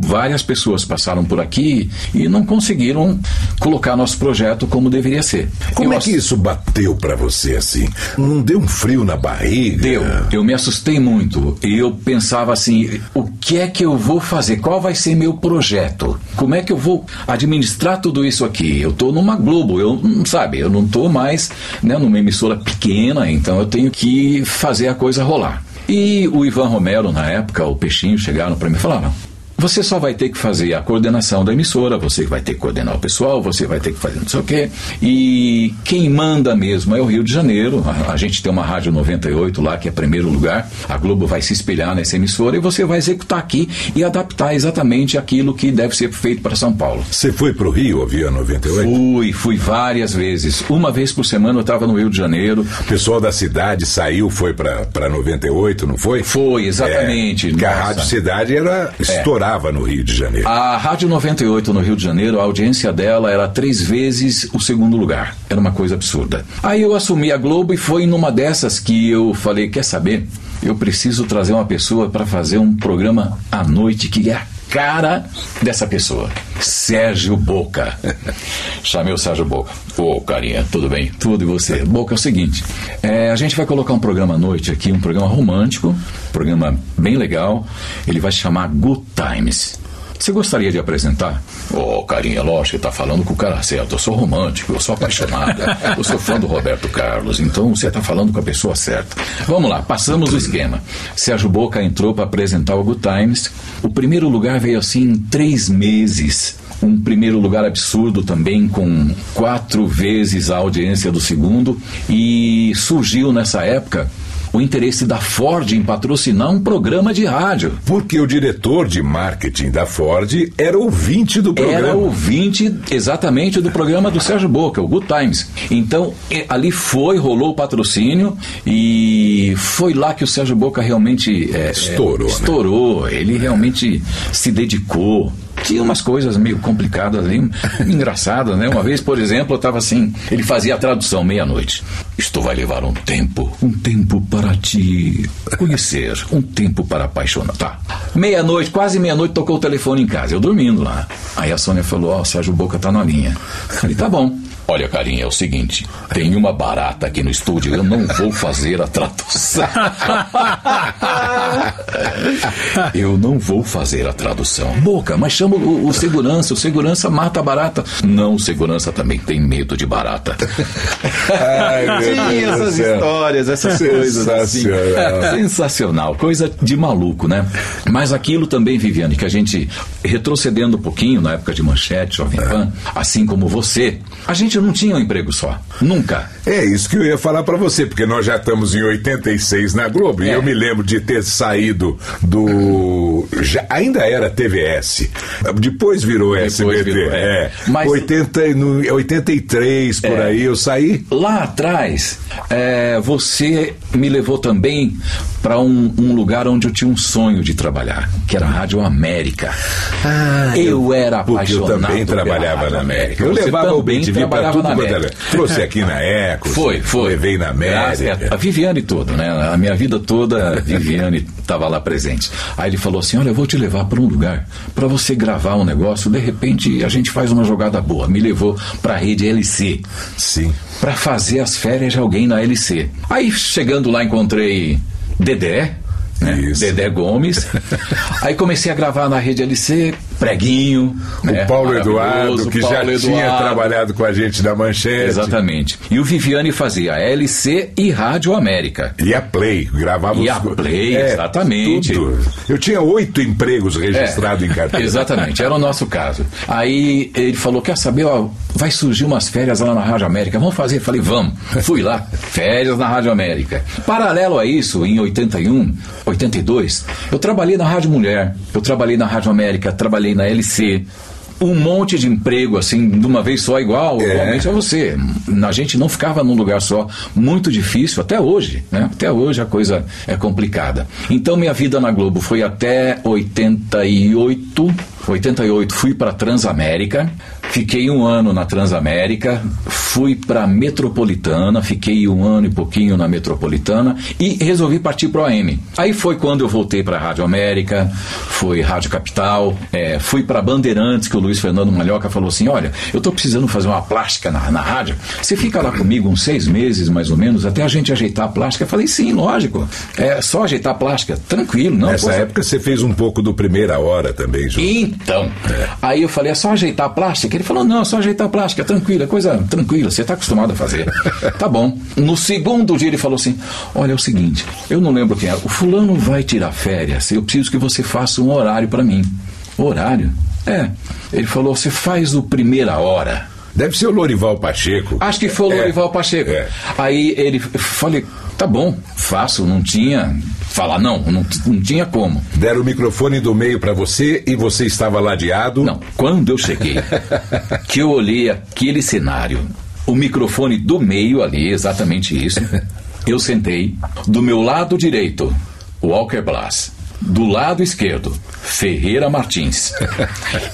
várias pessoas passaram por aqui e não conseguiram colocar nosso projeto como deveria ser. Como Eu é que isso bateu para você assim? Não deu um frio na barriga? Deu. Eu me assustei muito. E eu pensava assim: o que é que eu vou fazer? Qual vai ser meu projeto? Como é que eu vou administrar tudo isso aqui? Eu estou numa Globo, eu não sabe, eu não estou mais né, numa emissora pequena, então eu tenho que fazer a coisa rolar. E o Ivan Romero, na época, o Peixinho, chegaram para mim e falaram: você só vai ter que fazer a coordenação da emissora, você vai ter que coordenar o pessoal, você vai ter que fazer não sei o quê. E quem manda mesmo é o Rio de Janeiro. A, a gente tem uma Rádio 98 lá, que é primeiro lugar. A Globo vai se espelhar nessa emissora e você vai executar aqui e adaptar exatamente aquilo que deve ser feito para São Paulo. Você foi para o Rio ouvir a 98? Fui, fui várias vezes. Uma vez por semana eu estava no Rio de Janeiro. O pessoal da cidade saiu, foi para 98, não foi? Foi, exatamente. É, porque a Rádio Cidade era estourada. É no Rio de Janeiro. A Rádio 98 no Rio de Janeiro, a audiência dela era três vezes o segundo lugar. Era uma coisa absurda. Aí eu assumi a Globo e foi numa dessas que eu falei: quer saber? Eu preciso trazer uma pessoa para fazer um programa à noite que é cara dessa pessoa. Sérgio Boca. Chamei o Sérgio Boca. Ô, oh, carinha, tudo bem? Tudo e você? Boca, é o seguinte: é, a gente vai colocar um programa à noite aqui, um programa romântico, um programa bem legal. Ele vai se chamar Good Times. Você gostaria de apresentar? Ô, oh, carinha, lógico, está falando com o cara certo. Eu sou romântico, eu sou apaixonada, eu sou fã do Roberto Carlos, então você está falando com a pessoa certa. Vamos lá, passamos o esquema. Sérgio Boca entrou para apresentar o Good Times. O primeiro lugar veio assim em três meses um primeiro lugar absurdo também, com quatro vezes a audiência do segundo, e surgiu nessa época o interesse da Ford em patrocinar um programa de rádio. Porque o diretor de marketing da Ford era ouvinte do programa. Era ouvinte exatamente do programa do Sérgio Boca, o Good Times. Então, ali foi, rolou o patrocínio e foi lá que o Sérgio Boca realmente é, estourou. É, estourou. Né? Ele realmente se dedicou tinha umas coisas meio complicadas ali, engraçadas, né? Uma vez, por exemplo, eu estava assim, ele fazia a tradução meia-noite. Isto vai levar um tempo, um tempo para te conhecer, um tempo para apaixonar. Tá. Meia-noite, quase meia-noite, tocou o telefone em casa, eu dormindo lá. Aí a Sônia falou: Ó, oh, Sérgio Boca tá na linha. Falei: tá bom. Olha, carinha, é o seguinte: tem uma barata aqui no estúdio, eu não vou fazer a tradução. eu não vou fazer a tradução. Boca, mas chama o, o, segurança, o segurança mata a barata. Não, o segurança também tem medo de barata. Ai, Sim, essas histórias, essas coisas assim. Sensacional, coisa de maluco, né? Mas aquilo também, Viviane, que a gente, retrocedendo um pouquinho na época de Manchete, Jovem Pan, assim como você, a gente não tinha um emprego só. Nunca. É isso que eu ia falar para você, porque nós já estamos em 86 na Globo é. e eu me lembro de ter saído do. Já, ainda era TVS. Depois virou Depois SBT. Virou, é. é. Mas, 80, no, 83 por é. aí eu saí. Lá atrás, é, você me levou também para um, um, lugar onde eu tinha um sonho de trabalhar, que era a Rádio América. Ah, eu, eu era apaixonado. Eu também trabalhava na América. Eu levava o bem para tudo quanto era. Trouxe aqui na Eco. Foi, foi. Levei na América. A Viviane toda, né? A minha vida toda, a Viviane estava lá presente. Aí ele falou assim: Olha, eu vou te levar para um lugar para você gravar um negócio. De repente a gente faz uma jogada boa. Me levou para a rede LC. Sim. Para fazer as férias de alguém na LC. Aí chegando lá encontrei Dedé, né? Dedé Gomes. Aí comecei a gravar na rede LC, preguinho. O né? Paulo Eduardo, que Paulo já Eduardo. tinha trabalhado com a gente da Manchete. Exatamente. E o Viviane fazia LC e Rádio América. E a Play, gravava E a Play, é, exatamente. Tudo. Eu tinha oito empregos registrados é, em carteira. Exatamente, era o nosso caso. Aí ele falou: quer saber, ó, vai surgir umas férias lá na Rádio América. Vamos fazer? Falei, vamos. Fui lá, férias na Rádio América. Paralelo a isso, em 81, 82, eu trabalhei na Rádio Mulher, eu trabalhei na Rádio América, trabalhei trabalhei na LC, um monte de emprego, assim, de uma vez só, igual, é. igualmente a você. A gente não ficava num lugar só. Muito difícil, até hoje, né? Até hoje a coisa é complicada. Então, minha vida na Globo foi até 88. 88 fui para Transamérica, fiquei um ano na Transamérica, fui para Metropolitana, fiquei um ano e pouquinho na Metropolitana e resolvi partir para o AM. Aí foi quando eu voltei para a Rádio América, foi Rádio Capital, é, fui para Bandeirantes, que o Luiz Fernando Malhoca falou assim: olha, eu estou precisando fazer uma plástica na, na rádio, você fica lá comigo uns seis meses mais ou menos até a gente ajeitar a plástica. Eu falei: sim, lógico, é só ajeitar a plástica, tranquilo, não. Nessa época você fez um pouco do Primeira Hora também, João. Então, é. aí eu falei: é só ajeitar a plástica? Ele falou: não, é só ajeitar a plástica, tranquila, coisa tranquila, você está acostumado a fazer. tá bom. No segundo dia ele falou assim: olha, é o seguinte, eu não lembro quem é, o fulano vai tirar férias, eu preciso que você faça um horário para mim. Horário? É. Ele falou: você faz o primeira hora. Deve ser o Lorival Pacheco. Acho que foi o é. Lorival Pacheco. É. Aí ele falei, tá bom, faço, não tinha. Falar não, não, não tinha como. Deram o microfone do meio para você e você estava ladeado? Não, quando eu cheguei, que eu olhei aquele cenário, o microfone do meio ali, exatamente isso. Eu sentei, do meu lado direito, Walker Blas. Do lado esquerdo, Ferreira Martins.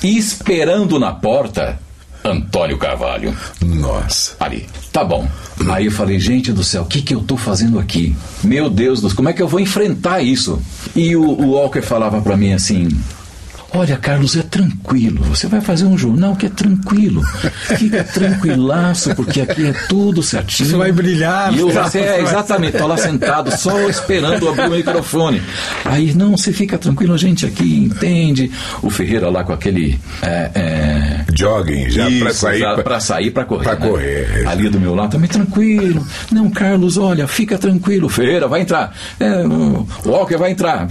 E esperando na porta, Antônio Carvalho. Nossa. Ali. Tá bom. Aí eu falei, gente do céu, o que, que eu tô fazendo aqui? Meu Deus do céu, como é que eu vou enfrentar isso? E o, o Walker falava para mim assim: Olha, Carlos, é tranquilo. Você vai fazer um jornal que é tranquilo. Fica tranquilaço, porque aqui é tudo certinho. Você vai brilhar. E eu, você, é, exatamente, estou lá sentado, só esperando abrir o microfone. Aí, não, você fica tranquilo, a gente aqui entende. O Ferreira lá com aquele... É, é... Jogging, já para sair. Para sair, para correr. Para né? correr. Ali do meu lado, também tranquilo. Não, Carlos, olha, fica tranquilo. Ferreira, vai entrar. É, Walker vai entrar.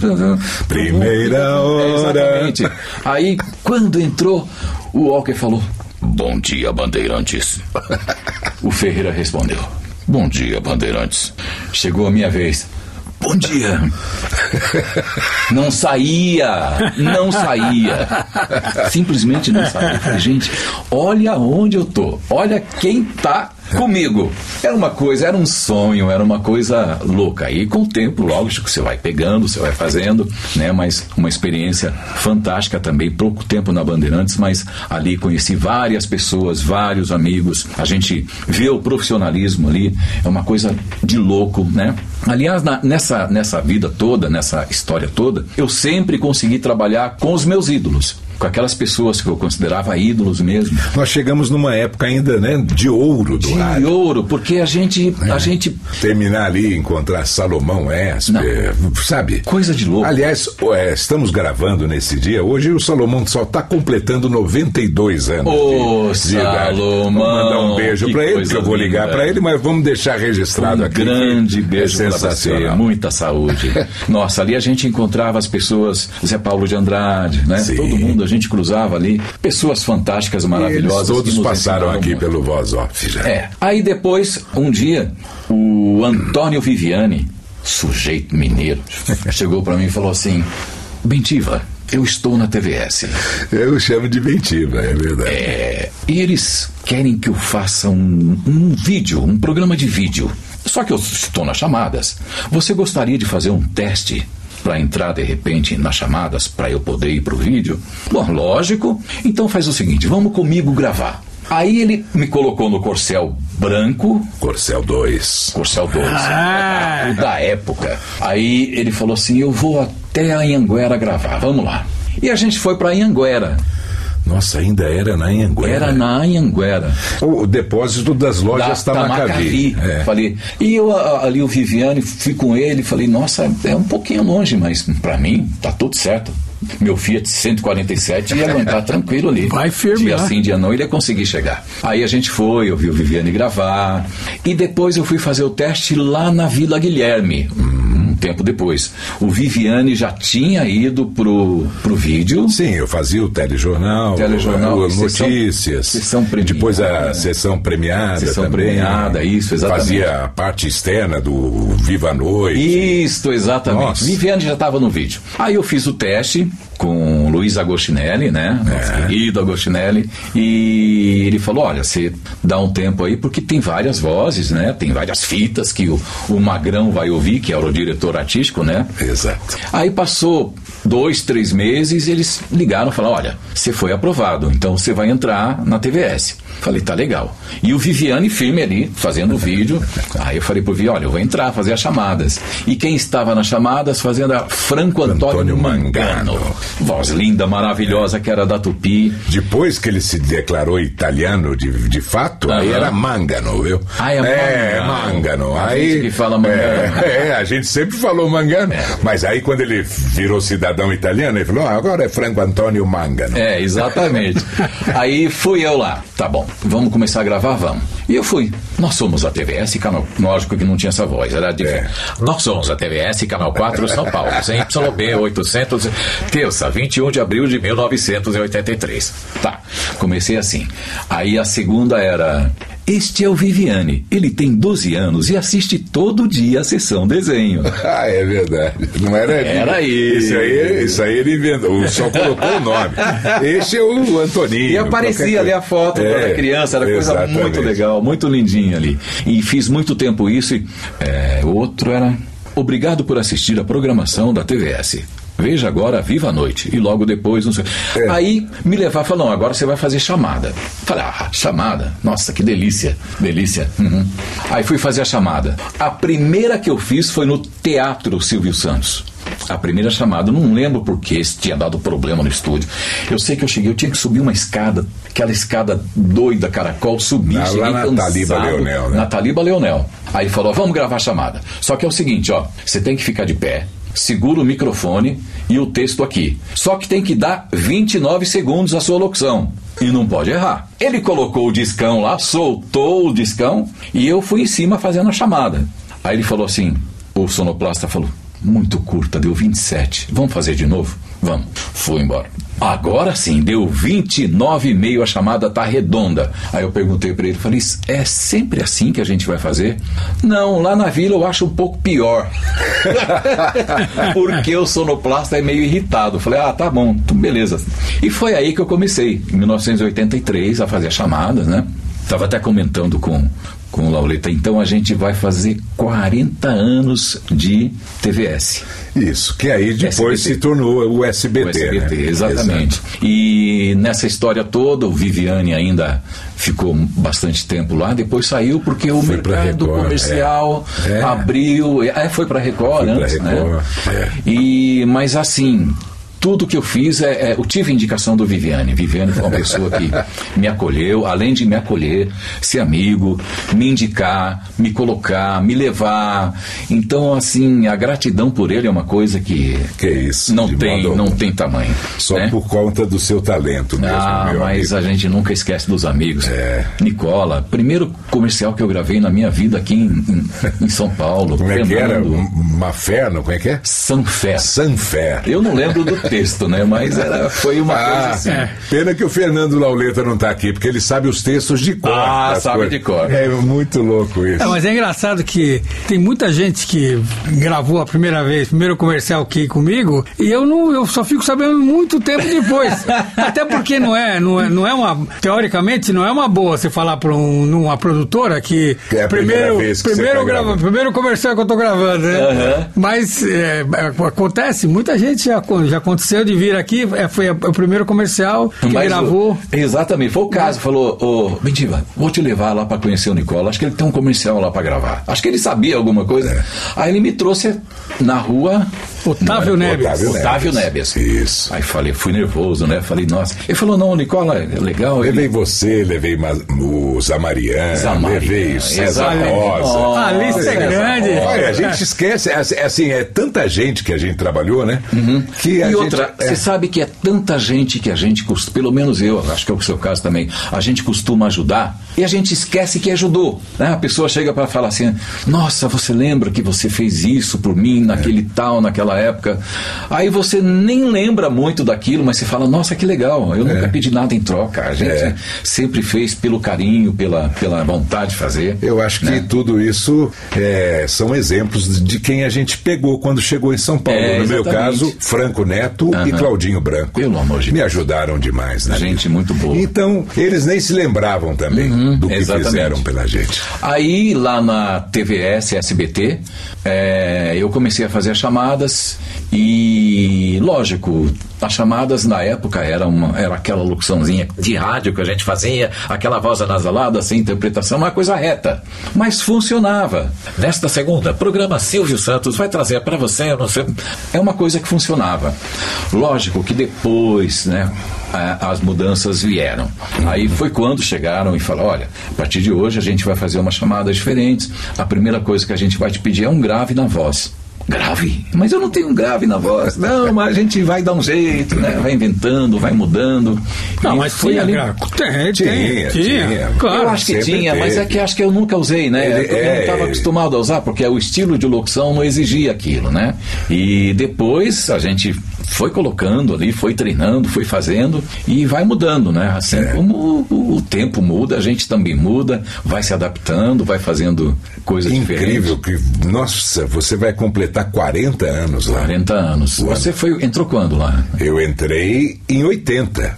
Primeira hora. É, exatamente. Aí, quando entrou, o Walker falou: Bom dia, Bandeirantes. o Ferreira respondeu: Bom dia, Bandeirantes. Chegou a minha vez. Bom dia. Não saía, não saía. Simplesmente não saía. Eu falei, gente, olha onde eu tô, olha quem tá comigo. Era uma coisa, era um sonho, era uma coisa louca. E com o tempo, lógico, você vai pegando, você vai fazendo, né? Mas uma experiência fantástica também. Pouco tempo na Bandeirantes, mas ali conheci várias pessoas, vários amigos. A gente vê o profissionalismo ali, é uma coisa de louco, né? Aliás, na, nessa, nessa vida toda, nessa história toda, eu sempre consegui trabalhar com os meus ídolos com aquelas pessoas que eu considerava ídolos mesmo. Nós chegamos numa época ainda, né, de ouro do de rádio. De ouro, porque a gente, é. a gente terminar ali encontrar Salomão Esper, sabe? Coisa de louco. Aliás, é, estamos gravando nesse dia. Hoje o Salomão só está completando 92 anos Ô, de, de Salomão, Vamos mandar um beijo para ele, que eu vou ligar para ele, mas vamos deixar registrado um aqui. grande beijo é para você, muita saúde. Nossa, ali a gente encontrava as pessoas, Zé Paulo de Andrade, né? Sim. Todo mundo a gente cruzava ali, pessoas fantásticas, maravilhosas. Eles todos passaram aqui muito. pelo Voz Off já. É. Aí depois, um dia, o Antônio Viviani, sujeito mineiro, chegou para mim e falou assim: Bentiva, eu estou na TVS. Eu chamo de Bentiva, é verdade. É, e eles querem que eu faça um, um vídeo, um programa de vídeo. Só que eu estou nas chamadas. Você gostaria de fazer um teste para entrar de repente nas chamadas para eu poder ir para o vídeo? Bom, lógico. Então faz o seguinte: vamos comigo gravar. Aí ele me colocou no Corcel branco. Corcel 2. Corcel 2. Ah. Da época. Aí ele falou assim: eu vou até a Anhanguera gravar. Vamos lá. E a gente foi para Anhanguera. Nossa, ainda era na Anhanguera. Era na Anhanguera. O, o depósito das lojas da, Tamacavi. Tamacavi. É. Falei, e eu ali o Viviane, fui com ele, falei, nossa, é um pouquinho longe, mas para mim tá tudo certo. Meu Fiat 147 ia aguentar tranquilo ali. Vai firme. Dia sim, dia não, ele ia conseguir chegar. Aí a gente foi, eu vi o Viviane gravar. E depois eu fui fazer o teste lá na Vila Guilherme. Hum tempo depois. O Viviane já tinha ido pro, pro vídeo. Sim, eu fazia o telejornal, telejornal as notícias. Sessão premiada. Depois a sessão premiada. Sessão também. premiada, isso, exatamente. Fazia a parte externa do Viva a Noite. Isso, exatamente. Nossa. Viviane já estava no vídeo. Aí eu fiz o teste com Luiz Agostinelli, né? Nosso É. querido Agostinelli. E ele falou: olha, você dá um tempo aí, porque tem várias vozes, né? Tem várias fitas que o, o Magrão vai ouvir, que era o diretor artístico, né? Exato. Aí passou dois, três meses, eles ligaram e falaram: olha, você foi aprovado, então você vai entrar na TVS. Falei, tá legal. E o Viviane firme ali, fazendo o vídeo. Aí eu falei pro Vi, olha, eu vou entrar, fazer as chamadas. E quem estava nas chamadas fazendo a Franco Antônio, Antônio Mangano. Mangano. Voz linda, maravilhosa, que era da Tupi. Depois que ele se declarou italiano de, de fato, aí era Mangano, viu? Ah, é é Mangano. Mangano. A Aí, gente que fala Mangano. É, é, a gente sempre falou Mangano. Mas aí quando ele virou cidadão italiano, ele falou, ah, agora é Franco Antônio Mangano. É, exatamente. Aí fui eu lá. Tá bom, vamos começar a gravar? Vamos. E eu fui. Nós somos a TVS, canal. Lógico que não tinha essa voz, era diferente. Nós somos a TVS, canal 4, São Paulo, CYB 800, terça, 21 de abril de 1983. Tá, comecei assim. Aí a segunda era. Este é o Viviane. Ele tem 12 anos e assiste todo dia a sessão desenho. Ah, é verdade. Não era ele. Era ele. Isso aí, isso aí ele inventou. Só colocou o nome. Este é o Antoninho. E aparecia ali a foto quando É, era criança, era coisa exatamente. muito legal, muito lindinha ali. E fiz muito tempo isso e é, outro era obrigado por assistir a programação da TVS. Veja agora Viva a Noite. E logo depois, não sei. É. Aí me levar e falar, não, agora você vai fazer chamada. Falei, ah, chamada? Nossa, que delícia. Delícia. Uhum. Aí fui fazer a chamada. A primeira que eu fiz foi no Teatro Silvio Santos. A primeira chamada, não lembro porque se tinha dado problema no estúdio. Eu sei que eu cheguei, eu tinha que subir uma escada, aquela escada doida, caracol, subir, Lá- cheguei lá na cansado. Taliba Leonel, né? Na Taliba Leonel. Aí falou, vamos gravar a chamada. Só que é o seguinte, ó, você tem que ficar de pé, segura o microfone e o texto aqui. Só que tem que dar 29 segundos a sua locução. E não pode errar. Ele colocou o discão lá, soltou o discão e eu fui em cima fazendo a chamada. Aí ele falou assim, o sonoplasta falou, muito curta, deu 27. Vamos fazer de novo? Vamos. Fui embora. Agora sim, deu 29,5, a chamada tá redonda. Aí eu perguntei para ele, falei, é sempre assim que a gente vai fazer? Não, lá na vila eu acho um pouco pior. Porque o sonoplasta é meio irritado. Falei, ah, tá bom, então beleza. E foi aí que eu comecei, em 1983, a fazer as chamadas, né? Estava até comentando com, com o Lauleta. Então a gente vai fazer 40 anos de TVS. Isso, que aí depois SBT. se tornou o SBT. O SBT, né? exatamente. E nessa história toda, o Viviane ainda ficou bastante tempo lá, depois saiu porque o Foi mercado Record, comercial é. É. abriu. É, foi para Record Foi antes, Record, né? é. E, mas assim. Tudo que eu fiz, é, é, eu tive indicação do Viviane. Viviane foi uma pessoa que me acolheu, além de me acolher, ser amigo, me indicar, me colocar, me levar. Então, assim, a gratidão por ele é uma coisa que Que isso. não tem, modo não tem tamanho. Só né? por conta do seu talento mesmo, Ah, mas amigo. a gente nunca esquece dos amigos. É. Nicola, primeiro comercial que eu gravei na minha vida aqui em, em- em São Paulo. Como é que era? Maferno, como é que é? Sanfé. Sanfer. Eu não lembro do texto, né? Mas era, foi uma coisa Ah, assim. pena que o Fernando Lauleta não está aqui, porque ele sabe os textos de cor. Ah, sabe coisas. de cor. É muito louco isso. É, mas é engraçado que tem muita gente que gravou a primeira vez, primeiro comercial aqui comigo, e eu não, eu só fico sabendo muito tempo depois. Até porque não é, não é, não é uma, teoricamente não é uma boa você falar para um, numa produtora que Que é a primeira primeiro, vez que você primeiro, tá grava- primeiro comercial que eu tô gravando, né? Aham. Mas é, é, acontece, muita gente já, já aconteceu de vir aqui, é, foi o primeiro comercial que Mas gravou. o- exatamente, foi o caso. Falou, ô, Bendiva, vou te levar lá pra conhecer o Nicola. Acho que ele tem um comercial lá pra gravar. Acho que ele sabia alguma coisa. É. Aí ele me trouxe na rua. Otávio Neves. Otávio Otávio Neves. Neves. Isso. Aí falei, fui nervoso, né? Falei, nossa. Ele falou, não, Nicola, é legal. Ele- Levei você, levei ma- o Zamarian, Zamarian, levei o César. Rosa. Nossa, A lista é César grande. Rosa. Olha, a gente esquece, é assim- é assim, é tanta gente que a gente trabalhou, né? Que a Uhum. E gente- outra, é. você sabe que é tanta gente que a gente costuma, pelo menos eu, acho que é o seu caso também, a gente costuma ajudar e a gente esquece que ajudou. Né? A pessoa chega para falar assim: Nossa, você lembra que você fez isso por mim naquele tal, naquela naquela época. Aí você nem lembra muito daquilo, mas você fala, nossa, que legal, eu nunca pedi nada em troca. A gente É. sempre fez pelo carinho, pela, pela vontade de fazer. Eu acho que né? tudo isso é, são exemplos de quem a gente pegou quando chegou em São Paulo. É, no meu caso, Franco Neto e Aham. Claudinho Branco. Pelo amor de Me Deus. ajudaram demais, né? Gente muito boa. Então, eles nem se lembravam também do que Uhum, exatamente. fizeram pela gente. Aí lá na TVS, SBT, é, eu comecei a fazer as chamadas e, lógico, as chamadas na época era, uma, era aquela locuçãozinha de rádio que a gente fazia, aquela voz anasalada, sem interpretação, uma coisa reta. Mas funcionava. Nesta segunda, programa Silvio Santos vai trazer para você, eu não sei. É uma coisa que funcionava. Lógico que depois, né, as mudanças vieram. Aí foi quando chegaram e falaram: olha, a partir de hoje a gente vai fazer umas chamadas diferentes. A primeira coisa que a gente vai te pedir é um grave na voz. Grave? Mas eu não tenho um grave na voz. Não, mas a gente vai dar um jeito, né? Vai inventando, vai mudando. Não, E mas foi ali. grave. Tem, Tinha, tinha. tinha. Claro. eu acho que tinha, mas teve. é que acho que eu nunca usei, né? Ele- eu é, não estava acostumado a usar, porque o estilo de locução não exigia aquilo, né? E depois a gente foi colocando ali, foi treinando, foi fazendo e vai mudando, né? Assim É. como o, o tempo muda, a gente também muda, vai se adaptando, vai fazendo coisas Incrível diferentes. que, nossa, você vai completar 40 anos lá. 40 anos. Você foi, entrou quando lá? Eu entrei em 80.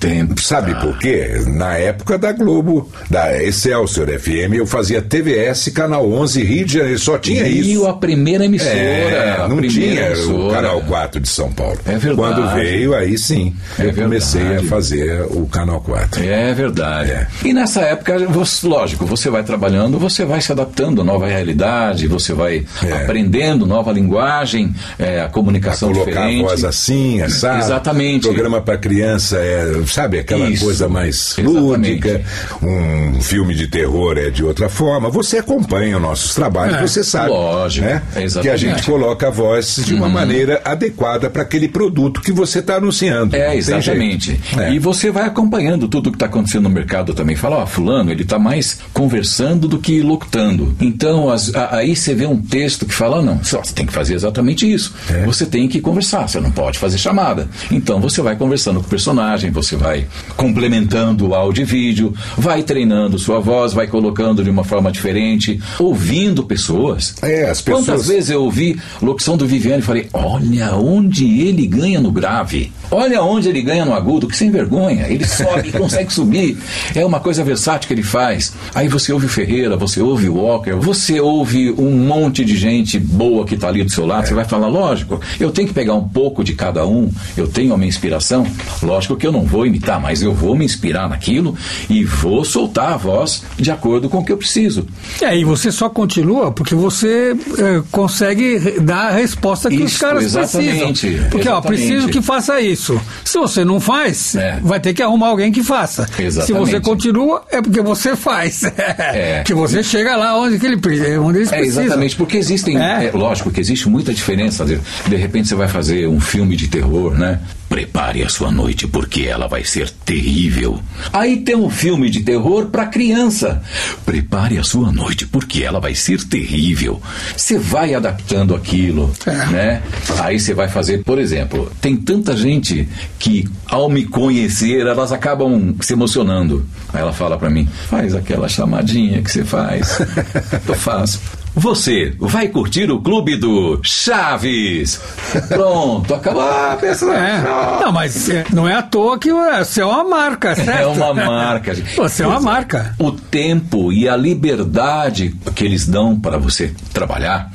80. Sabe por quê? Na época da Globo, da Excelsior FM, eu fazia TVS, Canal 11, Rio de Janeiro, só tinha e isso. a primeira emissora. É, a não primeira tinha o emissora. Canal 4 de São Paulo. É verdade. Quando veio, aí sim, É eu comecei verdade. a fazer o Canal 4. É verdade. É. E nessa época, você- lógico, você vai trabalhando, você vai se adaptando à nova realidade, você vai É. aprendendo nova linguagem, é, a comunicação Colocar diferente. a voz assim, sabe? Exatamente. Programa para criança é, sabe, aquela Isso. coisa mais Exatamente. lúdica. Um filme de terror é de outra forma. Você acompanha os nossos trabalhos, É, você sabe. lógico, né? exatamente. Uhum. Que a gente coloca a voz de uma maneira adequada para aquele produto que você está anunciando. Não É, exatamente. É. E você vai acompanhando tudo o que está acontecendo no mercado também. Fala, ó, fulano, ele está mais conversando do que locutando. Então, as- a- aí você vê um texto que fala, não, só, você tem que fazer exatamente isso. É. Você tem que conversar, você não pode fazer chamada. Então, você vai conversando com o personagem, você vai complementando o áudio e vídeo, vai treinando sua voz, vai colocando de uma forma diferente, ouvindo pessoas. É, as Quantas pessoas- vezes eu ouvi locução do Viviane e falei: olha onde ele ganha no grave, olha onde ele ganha no agudo, que sem vergonha, ele sobe, consegue subir. É uma coisa versátil que ele faz. Aí você ouve o Ferreira, você ouve o Walker, você ouve um monte de gente boa que está ali do seu lado, você vai falar: lógico, eu tenho que pegar um pouco de cada um, eu tenho a minha inspiração. Lógico que eu não vou imitar, mas eu vou me inspirar naquilo e vou soltar a voz de acordo com o que eu preciso. É, e você só continua porque você eh, consegue dar a resposta que os Isso, caras exatamente, precisam. Porque, ó, exatamente. preciso que faça isso. Se você não faz, É. vai ter que arrumar alguém que faça. Se Exatamente. você continua, é porque você faz. É. que você chega lá onde, que ele, onde eles É, precisam. exatamente, porque existem, É. é, lógico que existe muita diferença. De, de repente você vai fazer um filme de terror, né? Prepare a sua noite porque ela vai ser terrível. Aí tem um filme de terror para criança. Prepare a sua noite porque ela vai ser terrível. Você vai adaptando aquilo, É. né? Aí você vai fazer, por exemplo, tem tanta gente que ao me conhecer elas acabam se emocionando. Aí ela fala para mim: "Faz aquela chamadinha que você faz". Eu faço. Você vai curtir o clube do Chaves. Pronto, acabou. Ah, pessoal. É. Não, mas é, não é à toa que você é uma marca, certo? É uma marca. Você é uma Pois marca. O tempo e a liberdade que eles dão para você trabalhar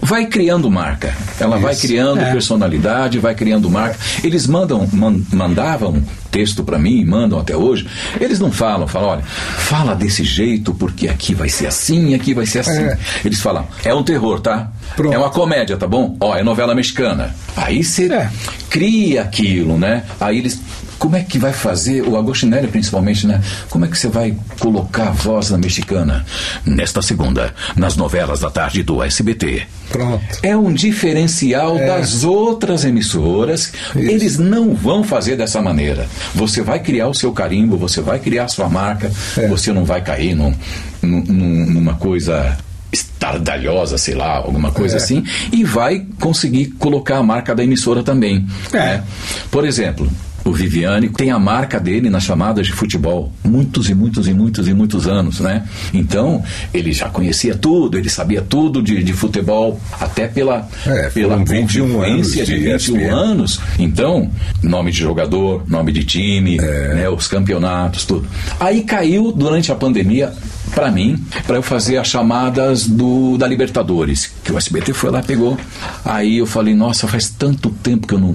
vai criando marca. Ela vai criando É. personalidade, vai criando marca. Eles mandam, man- mandavam texto para mim, mandam até hoje. Eles não falam, falam, olha, fala desse jeito porque aqui vai ser assim, aqui vai ser assim. É. Eles falam, é um terror, tá? Pronto. É uma comédia, tá bom? Ó, é novela mexicana. Aí você É. cria aquilo, né? Aí eles. Como é que vai fazer, o Agostinelli principalmente, né? Como é que você vai colocar a voz na mexicana? Nesta segunda, nas novelas da tarde do SBT. Pronto. É um diferencial É. das outras emissoras. Eles não vão fazer dessa maneira. Você vai criar o seu carimbo, você vai criar a sua marca, É. você não vai cair num- num- numa coisa estardalhosa, sei lá, alguma coisa é. assim, e vai conseguir colocar a marca da emissora também. É. Né? Por exemplo, o Viviane tem a marca dele nas chamadas de futebol, muitos e muitos e muitos e muitos anos, né? Então, ele já conhecia tudo, ele sabia tudo de, de futebol, até pela, é, pela 21 anos de, de 21 ESPN. anos. Então, nome de jogador, nome de time, é. né, os campeonatos, tudo. Aí caiu durante a pandemia para mim, para eu fazer as chamadas do da Libertadores, que o SBT foi lá pegou. Aí eu falei, nossa, faz tanto tempo que eu não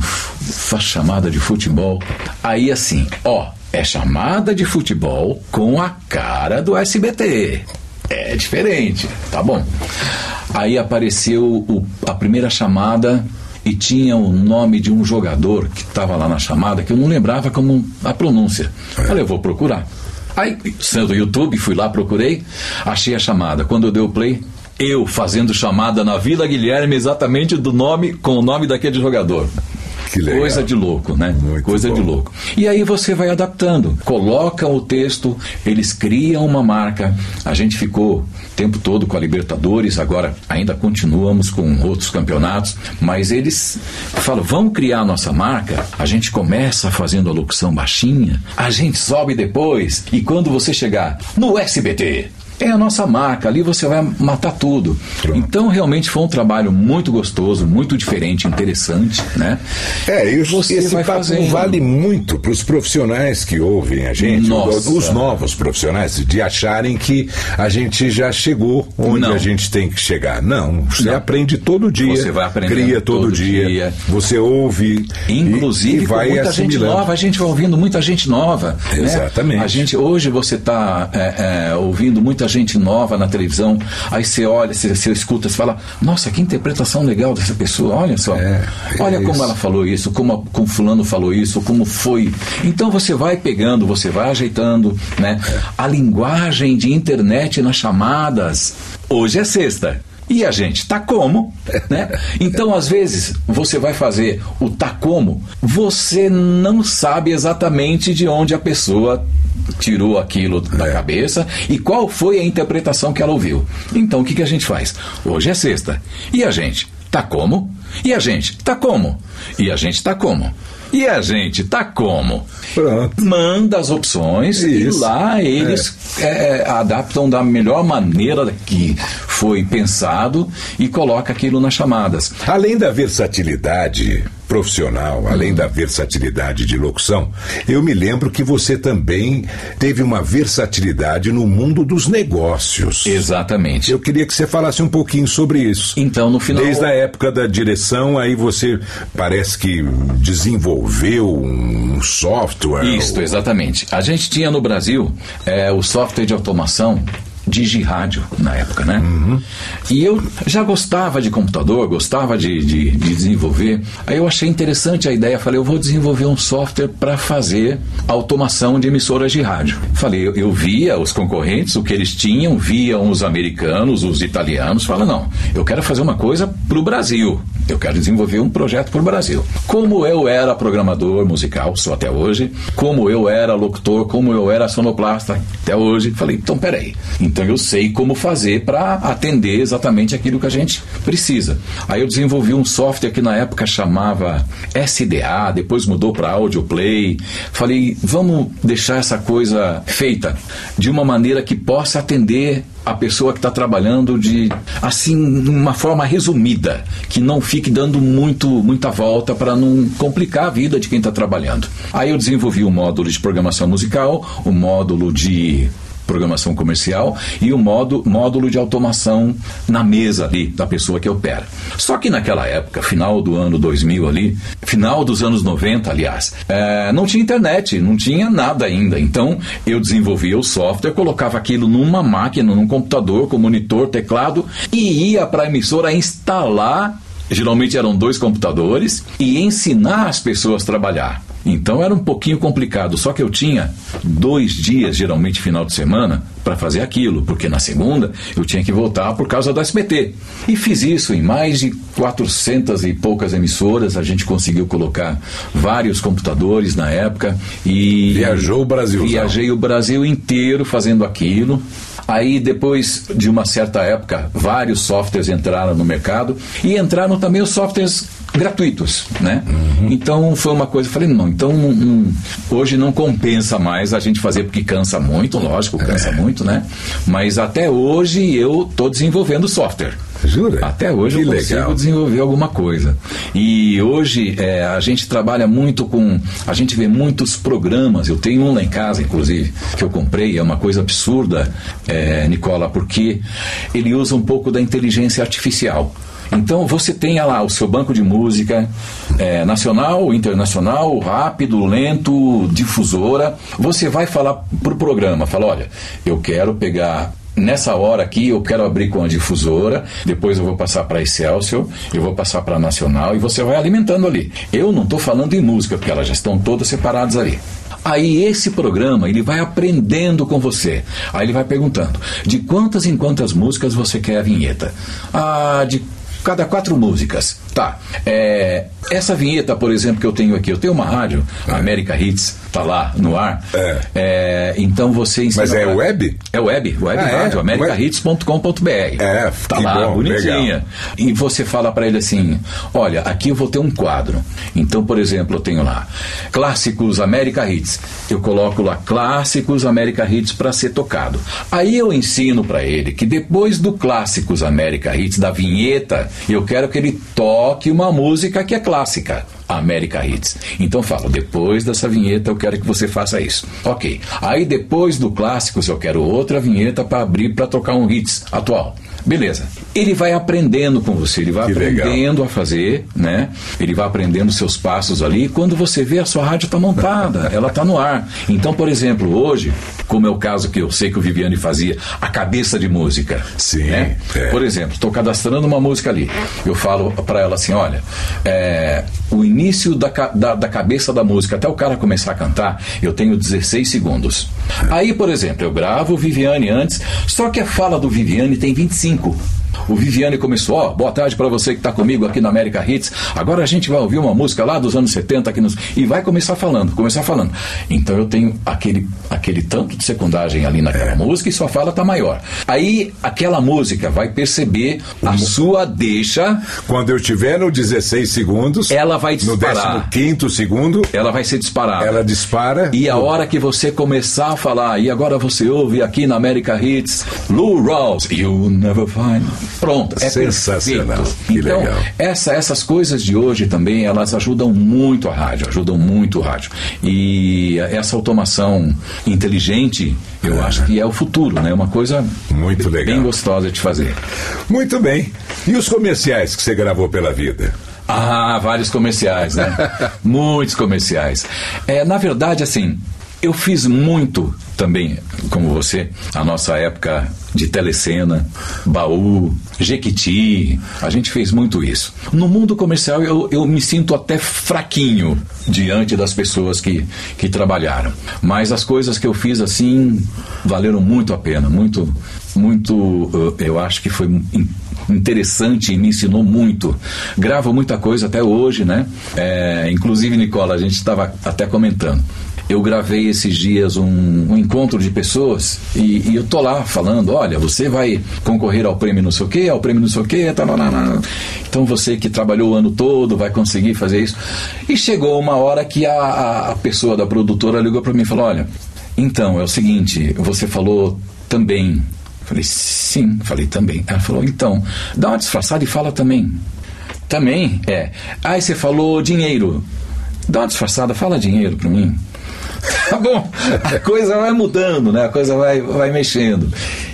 faço chamada de futebol. Aí assim, ó, é chamada de futebol com a cara do SBT. É diferente, tá bom. Aí apareceu o, a primeira chamada e tinha o nome de um jogador que estava lá na chamada que eu não lembrava como a pronúncia. Falei, eu vou procurar. Aí, sendo YouTube, fui lá, procurei, achei a chamada. Quando eu dei o play, eu fazendo chamada na Vila Guilherme exatamente do nome, com o nome daquele jogador. Coisa de louco, né? Muito Coisa bom. de louco. E aí você vai adaptando. Coloca o texto, eles criam uma marca. A gente ficou o tempo todo com a Libertadores, agora ainda continuamos com outros campeonatos, mas eles falam: vamos criar a nossa marca. A gente começa fazendo a locução baixinha, a gente sobe depois, e quando você chegar no SBT, é a nossa marca, ali você vai matar tudo. Pronto. Então, realmente foi um trabalho muito gostoso, muito diferente, interessante, né? É, e você esse vai papo fazendo. vale muito para os profissionais que ouvem a gente, Nossa. os novos profissionais, de acharem que a gente já chegou onde Não. a gente tem que chegar. Não, você Não. aprende todo dia, você vai aprender cria todo, todo dia, dia, você ouve, inclusive e, e vai muita gente nova, a gente vai ouvindo muita gente nova. Né? Exatamente. Né? A gente hoje você está é, é, ouvindo muita gente nova na televisão, aí você olha, você, você escuta, você fala, nossa, que interpretação legal dessa pessoa, olha só. É, é olha como ela falou isso, como, como fulano falou isso, como foi. Então você vai pegando, você vai ajeitando, né? A linguagem de internet nas chamadas. Hoje é sexta. E a gente tá como, né? Então, às vezes, você vai fazer o tá como, você não sabe exatamente de onde a pessoa tirou aquilo da é. cabeça e qual foi a interpretação que ela ouviu. Então o que, que a gente faz? Hoje é sexta. E a gente? Tá como? E a gente? Tá como? E a gente tá como? E a gente tá como? Pronto. Manda as opções Isso. e lá eles é. É, adaptam da melhor maneira que foi pensado e coloca aquilo nas chamadas. Além da versatilidade profissional, além da versatilidade de locução, eu me lembro que você também teve uma versatilidade no mundo dos negócios. Exatamente. Eu queria que você falasse um pouquinho sobre isso. Então, no final. Desde a época da direção, aí você parece que desenvolveu um software. Isso, exatamente. A gente tinha no Brasil é, o software de automação Digirádio na época, né? Uhum. E eu já gostava de computador, gostava de, de, de, desenvolver. Aí eu achei interessante a ideia, falei, eu vou desenvolver um software para fazer automação de emissoras de rádio. Falei, eu, eu, via os concorrentes, o que eles tinham, via os americanos, os italianos, fala, não, eu quero fazer uma coisa para o Brasil. Eu quero desenvolver um projeto para o Brasil. Como eu era programador musical, sou até hoje, como eu era locutor, como eu era sonoplasta até hoje, falei, então peraí. Então eu sei como fazer para atender exatamente aquilo que a gente precisa. Aí eu desenvolvi um software que na época chamava SDA, depois mudou para Audio Play. Falei, vamos deixar essa coisa feita de uma maneira que possa atender a pessoa que está trabalhando de assim uma forma resumida que não fique dando muito muita volta para não complicar a vida de quem está trabalhando. Aí eu desenvolvi o um módulo de programação musical o um módulo de programação comercial e o modo, módulo de automação na mesa ali da pessoa que opera. Só que naquela época, final do ano 2000 ali, final dos anos 90, aliás, é, não tinha internet, não tinha nada ainda. Então eu desenvolvia o software, colocava aquilo numa máquina, num computador com monitor, teclado e ia para a emissora instalar geralmente eram dois computadores, e ensinar as pessoas a trabalhar. Então era um pouquinho complicado, só que eu tinha dois dias, geralmente final de semana, para fazer aquilo, porque na segunda eu tinha que voltar por causa do SBT. E fiz isso em mais de 400 e poucas emissoras, a gente conseguiu colocar vários computadores na época e viajou o Brasil. Viajei o Brasil inteiro fazendo aquilo. Aí, depois de uma certa época, vários softwares entraram no mercado e entraram também os softwares gratuitos, né? Uhum. Então foi uma coisa, eu falei, não, então hoje não compensa mais a gente fazer porque cansa muito, lógico, cansa é. muito, né? Mas até hoje eu estou desenvolvendo software. Jura? Até hoje que eu consigo legal. desenvolver alguma coisa. E hoje é, a gente trabalha muito com. A gente vê muitos programas. Eu tenho um lá em casa, inclusive, que eu comprei. É uma coisa absurda, é, Nicola, porque ele usa um pouco da inteligência artificial. Então você tem lá o seu banco de música é, nacional, internacional, rápido, lento, difusora. Você vai falar para o programa, fala, olha, eu quero pegar nessa hora aqui eu quero abrir com a difusora, depois eu vou passar para Excelsior, eu vou passar para Nacional e você vai alimentando ali. Eu não estou falando em música, porque elas já estão todas separadas ali. Aí esse programa ele vai aprendendo com você. Aí ele vai perguntando: de quantas em quantas músicas você quer a vinheta? Ah, de cada quatro músicas. Tá. É, essa vinheta, por exemplo, que eu tenho aqui, eu tenho uma rádio, é. América Hits, tá lá no ar. É. É, então você. Mas é pra... web? É web, web ah, é? rádio, é? americahits.com.br. É, tá lá, bom, bonitinha. Legal. E você fala para ele assim: olha, aqui eu vou ter um quadro. Então, por exemplo, eu tenho lá Clássicos América Hits. Eu coloco lá Clássicos América Hits para ser tocado. Aí eu ensino para ele que depois do Clássicos América Hits, da vinheta, eu quero que ele toque uma música que é clássica. América Hits. Então falo, depois dessa vinheta eu quero que você faça isso. Ok. Aí depois do clássicos eu quero outra vinheta para abrir para tocar um hits atual. Beleza. Ele vai aprendendo com você, ele vai que aprendendo legal. a fazer, né? Ele vai aprendendo seus passos ali. quando você vê, a sua rádio está montada, ela está no ar. Então, por exemplo, hoje, como é o caso que eu sei que o Viviane fazia, a cabeça de música. Sim. Né? É. Por exemplo, estou cadastrando uma música ali. Eu falo para ela assim: olha, é, o início da, da, da cabeça da música até o cara começar a cantar, eu tenho 16 segundos. Aí, por exemplo, eu gravo o Viviane antes, só que a fala do Viviane tem 25. O Viviane começou, ó, boa tarde para você que está comigo aqui na América Hits. Agora a gente vai ouvir uma música lá dos anos 70 aqui nos... e vai começar falando, começar falando. Então eu tenho aquele, aquele tanto de secundagem ali naquela é. música e sua fala tá maior. Aí aquela música vai perceber a sua deixa. Quando eu estiver no 16 segundos, ela vai disparar. No 15 segundo, ela vai ser disparada. Ela dispara. E a hora que você começar a falar, e agora você ouve aqui na América Hits, Lou Rawls, You Never Find Pronto, é sensacional. Perfeito. então, legal. Essa, essas coisas de hoje também, elas ajudam muito a rádio, ajudam muito o rádio. E essa automação inteligente, eu é. acho que é o futuro, né? Uma coisa muito legal. bem gostosa de fazer. Muito bem. E os comerciais que você gravou pela vida? Ah, vários comerciais, né? Muitos comerciais. É, na verdade, assim, eu fiz muito também, como você, a nossa época de telecena, baú, Jequiti, a gente fez muito isso. No mundo comercial eu, eu me sinto até fraquinho diante das pessoas que, que trabalharam. Mas as coisas que eu fiz assim valeram muito a pena, muito, muito, eu acho que foi interessante e me ensinou muito. Gravo muita coisa até hoje, né? É, inclusive, Nicola, a gente estava até comentando eu gravei esses dias um, um encontro de pessoas e, e, eu tô lá falando, olha, você vai concorrer ao prêmio não sei o quê, ao prêmio não sei o quê, tá, então você que trabalhou o ano todo vai conseguir fazer isso. E chegou uma hora que a, a pessoa da produtora ligou para mim e falou, olha, então é o seguinte, você falou também. Falei, sim, falei também. Ela falou, então, dá uma disfarçada e fala também. Também? É. Aí você falou dinheiro. Dá uma disfarçada, fala dinheiro para mim. Tá bom, a coisa vai mudando, né? A coisa vai, vai mexendo.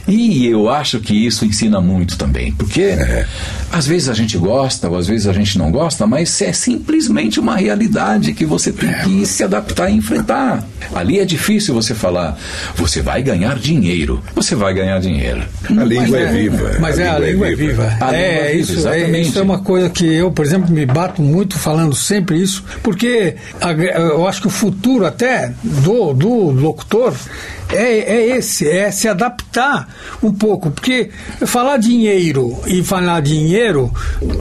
E eu acho que isso ensina muito também, porque é. às vezes a gente gosta, ou às vezes a gente não gosta, mas é simplesmente uma realidade que você tem é. que se adaptar e enfrentar. Ali é difícil você falar, você vai ganhar dinheiro. Você vai ganhar dinheiro. A língua é, é, viva. Mas a é, a língua é viva. viva. É, é, isso, é, isso é uma coisa que eu, por exemplo, me bato muito falando sempre isso, porque a, eu acho que o futuro até do, do locutor é, é esse, é se adaptar um pouco, porque falar dinheiro e falar dinheiro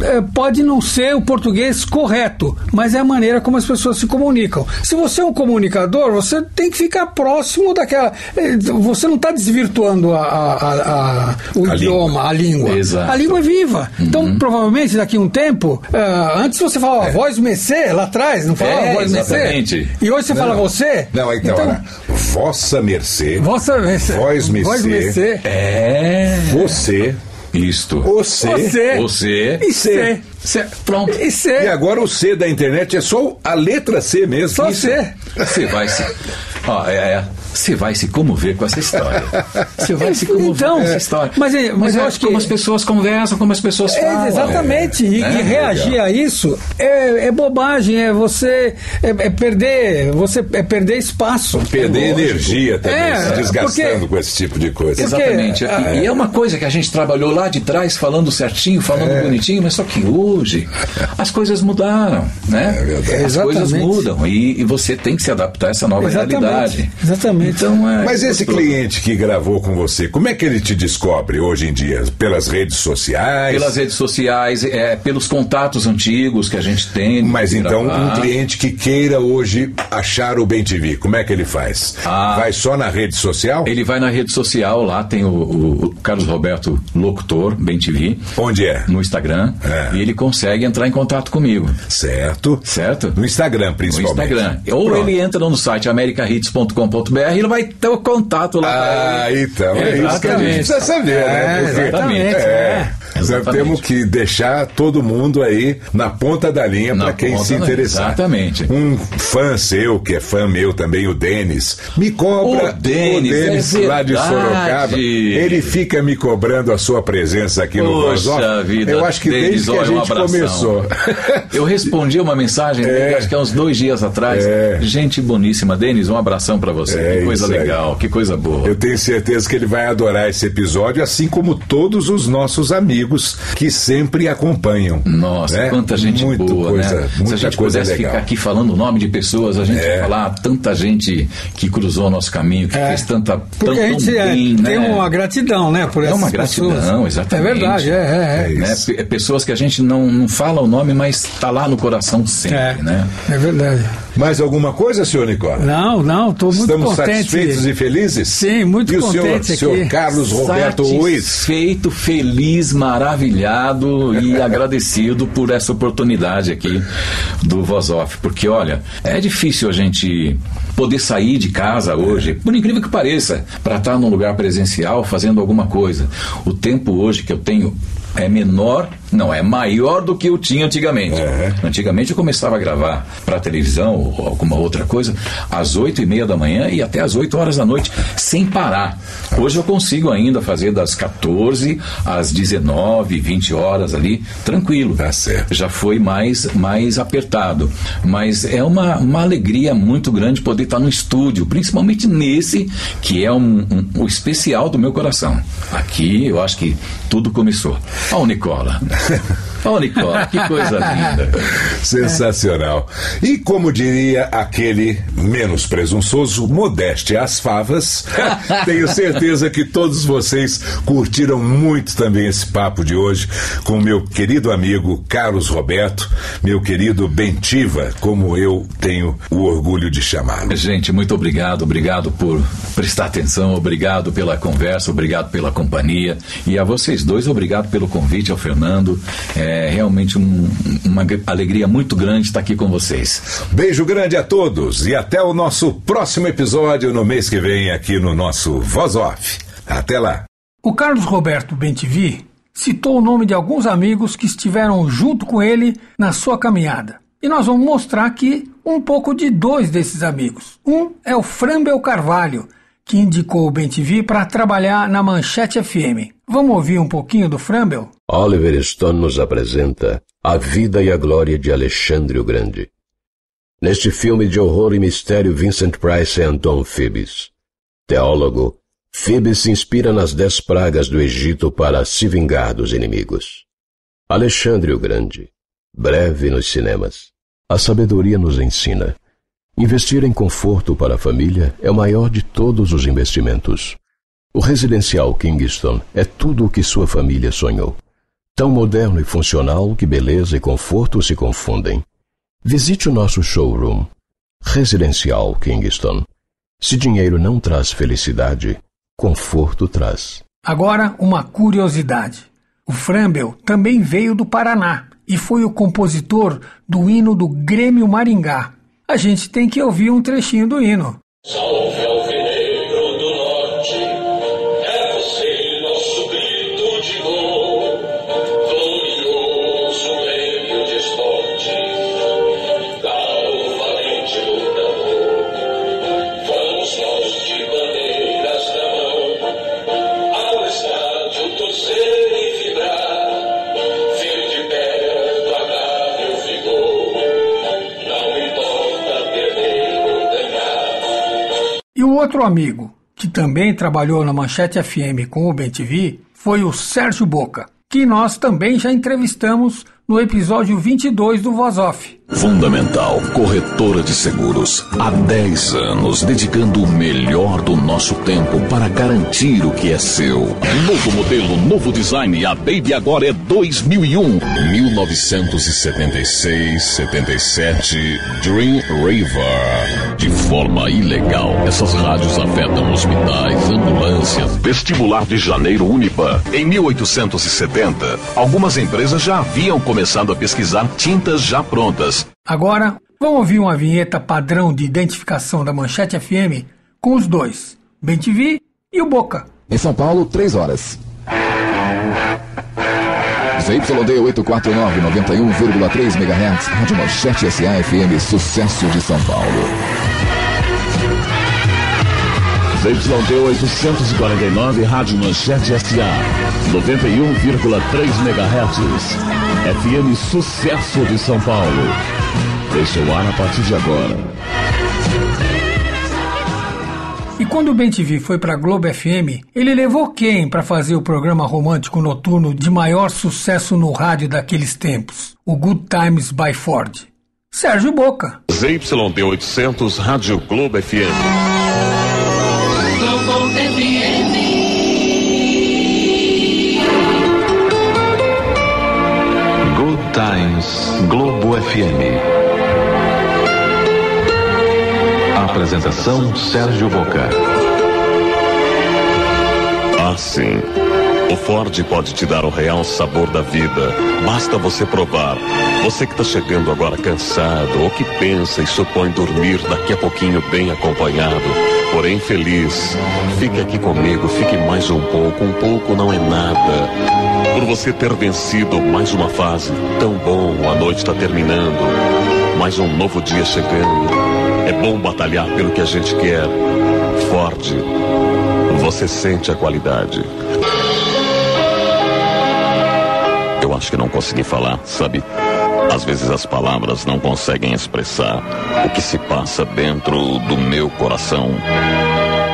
é, pode não ser o português correto, mas é a maneira como as pessoas se comunicam. Se você é um comunicador, você tem que ficar próximo daquela. é, Você não está desvirtuando a, a- a- o A idioma, a língua. Exato. A língua é viva. Então, provavelmente, daqui a um tempo, ah, antes você falava voz mercê lá atrás, não falava É, voz exatamente. E hoje você fala você? Não, então, olha, Vossa Mercê, Vossa mercê. Voz mercê. Voz mercê. É. você, Isto. você. Você. Você. E C. Cê- Pronto. E E C. agora o C da internet é só a letra C mesmo. Só Isso. C. Você vai se. Ó, é, é. Você vai se comover com essa história. Você vai se comover Então, com essa história. mas é- mas eu é acho que- como as pessoas conversam, como as pessoas falam. É, exatamente. E, É, e reagir a isso é, é bobagem, é você é, é perder, você é perder espaço. Perder energia também, É, se desgastando porque- com esse tipo de coisa. Exatamente. Porque, E- é uma coisa que a gente trabalhou lá de trás, falando certinho, falando É. bonitinho, mas só que hoje as coisas mudaram, né? É verdade. As coisas Exatamente. mudam e, e você tem que se adaptar a essa nova Exatamente. realidade. Exatamente. Então, é Mas esse cliente que gravou com você, como é que ele te descobre hoje em dia? Pelas redes sociais? Pelas redes sociais, é, pelos contatos antigos que a gente tem. Mas então, gravar. um cliente que queira hoje achar o Bem TV, como é que ele faz? Ah. Vai só na rede social? Ele vai na rede social, lá tem o, o- o Carlos Roberto Locutor, Bem TV, Onde é? no Instagram, É. e ele consegue entrar em contato comigo, Certo. certo? No Instagram, No principalmente. Instagram. Ou Pronto. ele entra no site americahits.com.br ele vai ter o contato lá. Ah, então é isso que a gente precisa saber, né? É, Porque- exatamente, É. Exatamente. temos que deixar todo mundo aí na ponta da linha para quem se interessar. exatamente. Um fã seu, que é fã meu também, o Denis, me cobra. O Denis, é lá de. Sorocaba. Ele fica me cobrando a sua presença aqui no Voz. Poxa vida. Eu acho que Denis, desde que a um gente abração. começou. Eu respondi uma mensagem É. acho que há uns dois dias atrás. É. Gente boníssima. Denis, um abração pra você. É que coisa isso aí. legal, que coisa boa. Eu tenho certeza que ele vai adorar esse episódio, assim como todos os nossos amigos que sempre acompanham. Nossa, né? quanta gente Muito boa, coisa, né? Muita Se a gente coisa pudesse legal. ficar aqui falando o nome de pessoas, a gente É. falar tanta gente que cruzou o nosso caminho, que É. fez tanta Porque tão, a gente tão é, bem, tem né? uma gratidão, né? Por É essas uma gratidão, pessoas. exatamente. É verdade, é, é, né? Pessoas que a gente não, não fala o nome, mas está lá no coração sempre, né? é verdade. Mais alguma coisa, senhor Nicola? Não, não, estou muito Estamos contente. satisfeitos e felizes? Sim, muito e o contente senhor, aqui. senhor Carlos Roberto Ruiz? Satisfeito, feliz, maravilhado e agradecido por essa oportunidade aqui do Voz Off. Porque, olha, é difícil a gente poder sair de casa hoje, por incrível que pareça, para estar num lugar presencial fazendo alguma coisa. O tempo hoje que eu tenho é menor, não, é maior do que eu tinha antigamente. É. Antigamente eu começava a gravar para televisão ou alguma outra coisa às oito e meia da manhã e até às 8 horas da noite, sem parar. Hoje eu consigo ainda fazer das 14 às 19, 20 horas ali, tranquilo. Tá certo. Já foi mais, mais apertado. Mas é uma, uma alegria muito grande poder estar no estúdio, principalmente nesse, que é um, um- o especial do meu coração. Aqui eu acho que tudo começou. Ó, o Nicola. Ó, o Nicola, que coisa linda. Sensacional. E como diria aquele menos presunçoso, modéstia às favas, tenho certeza que todos vocês curtiram muito também esse papo de hoje com meu querido amigo Carlos Roberto, meu querido Bentiva, como eu tenho o orgulho de chamá-lo. Gente, muito obrigado, obrigado por prestar atenção, obrigado pela conversa, obrigado pela companhia e a vocês dois, obrigado pelo convite, ao Fernando. É realmente um- uma gr- alegria muito grande estar aqui com vocês. Beijo grande a todos e até o nosso próximo episódio no mês que vem aqui no nosso Voz Off. Até lá. O Carlos Roberto Bentivi citou o nome de alguns amigos que estiveram junto com ele na sua caminhada. E nós vamos mostrar aqui um pouco de dois desses amigos. Um é o Frambel Carvalho, que indicou o Bentivi para trabalhar na Manchete FM. Vamos ouvir um pouquinho do Frambel? Oliver Stone nos apresenta A Vida e a Glória de Alexandre o Grande. Neste filme de horror e mistério, Vincent Price é Anton Phoebus. Teólogo, Phoebus se inspira nas dez pragas do Egito para se vingar dos inimigos. Alexandre o Grande, breve nos cinemas. A sabedoria nos ensina. Investir em conforto para a família é o maior de todos os investimentos. O residencial Kingston é tudo o que sua família sonhou. Tão moderno e funcional que beleza e conforto se confundem. Visite o nosso showroom. Residencial Kingston. Se dinheiro não traz felicidade, conforto traz. Agora, uma curiosidade. O Frambel também veio do Paraná e foi o compositor do hino do Grêmio Maringá. A gente tem que ouvir um trechinho do hino. Outro amigo, que também trabalhou na Manchete FM com o BenTV, foi o Sérgio Boca, que nós também já entrevistamos no episódio 22 do Voz Off. Fundamental, corretora de seguros. Há 10 anos, dedicando o melhor do nosso tempo para garantir o que é seu. Novo modelo, novo design. A Baby agora é 2001. 1976, 77, Dream River. De forma ilegal, essas rádios afetam hospitais, ambulâncias. Vestibular de Janeiro Unipa. Em 1870, algumas empresas já haviam começado a pesquisar tintas já prontas. Agora, vamos ouvir uma vinheta padrão de identificação da Manchete FM com os dois, Bem TV e o Boca. Em São Paulo, 3 horas. ZYD 849, 91,3 MHz, Rádio Manchete SA FM, sucesso de São Paulo. ZYD 849, Rádio Manchete SA, 91,3 MHz, FM Sucesso de São Paulo. Deixa o ar a partir de agora. E quando o BenTV foi para Globo FM, ele levou quem para fazer o programa romântico noturno de maior sucesso no rádio daqueles tempos? O Good Times by Ford. Sérgio Boca. ZYD 800 Rádio Globo FM. Good Times Globo FM. Apresentação Sérgio Boca. Ah, sim. O Ford pode te dar o real sabor da vida. Basta você provar. Você que está chegando agora cansado ou que pensa e supõe dormir daqui a pouquinho bem acompanhado, porém feliz. Fique aqui comigo, fique mais um pouco. Um pouco não é nada. Por você ter vencido mais uma fase, tão bom, a noite está terminando. Mais um novo dia chegando. É bom batalhar pelo que a gente quer. Ford, você sente a qualidade. Eu acho que não consegui falar, sabe? Às vezes as palavras não conseguem expressar o que se passa dentro do meu coração.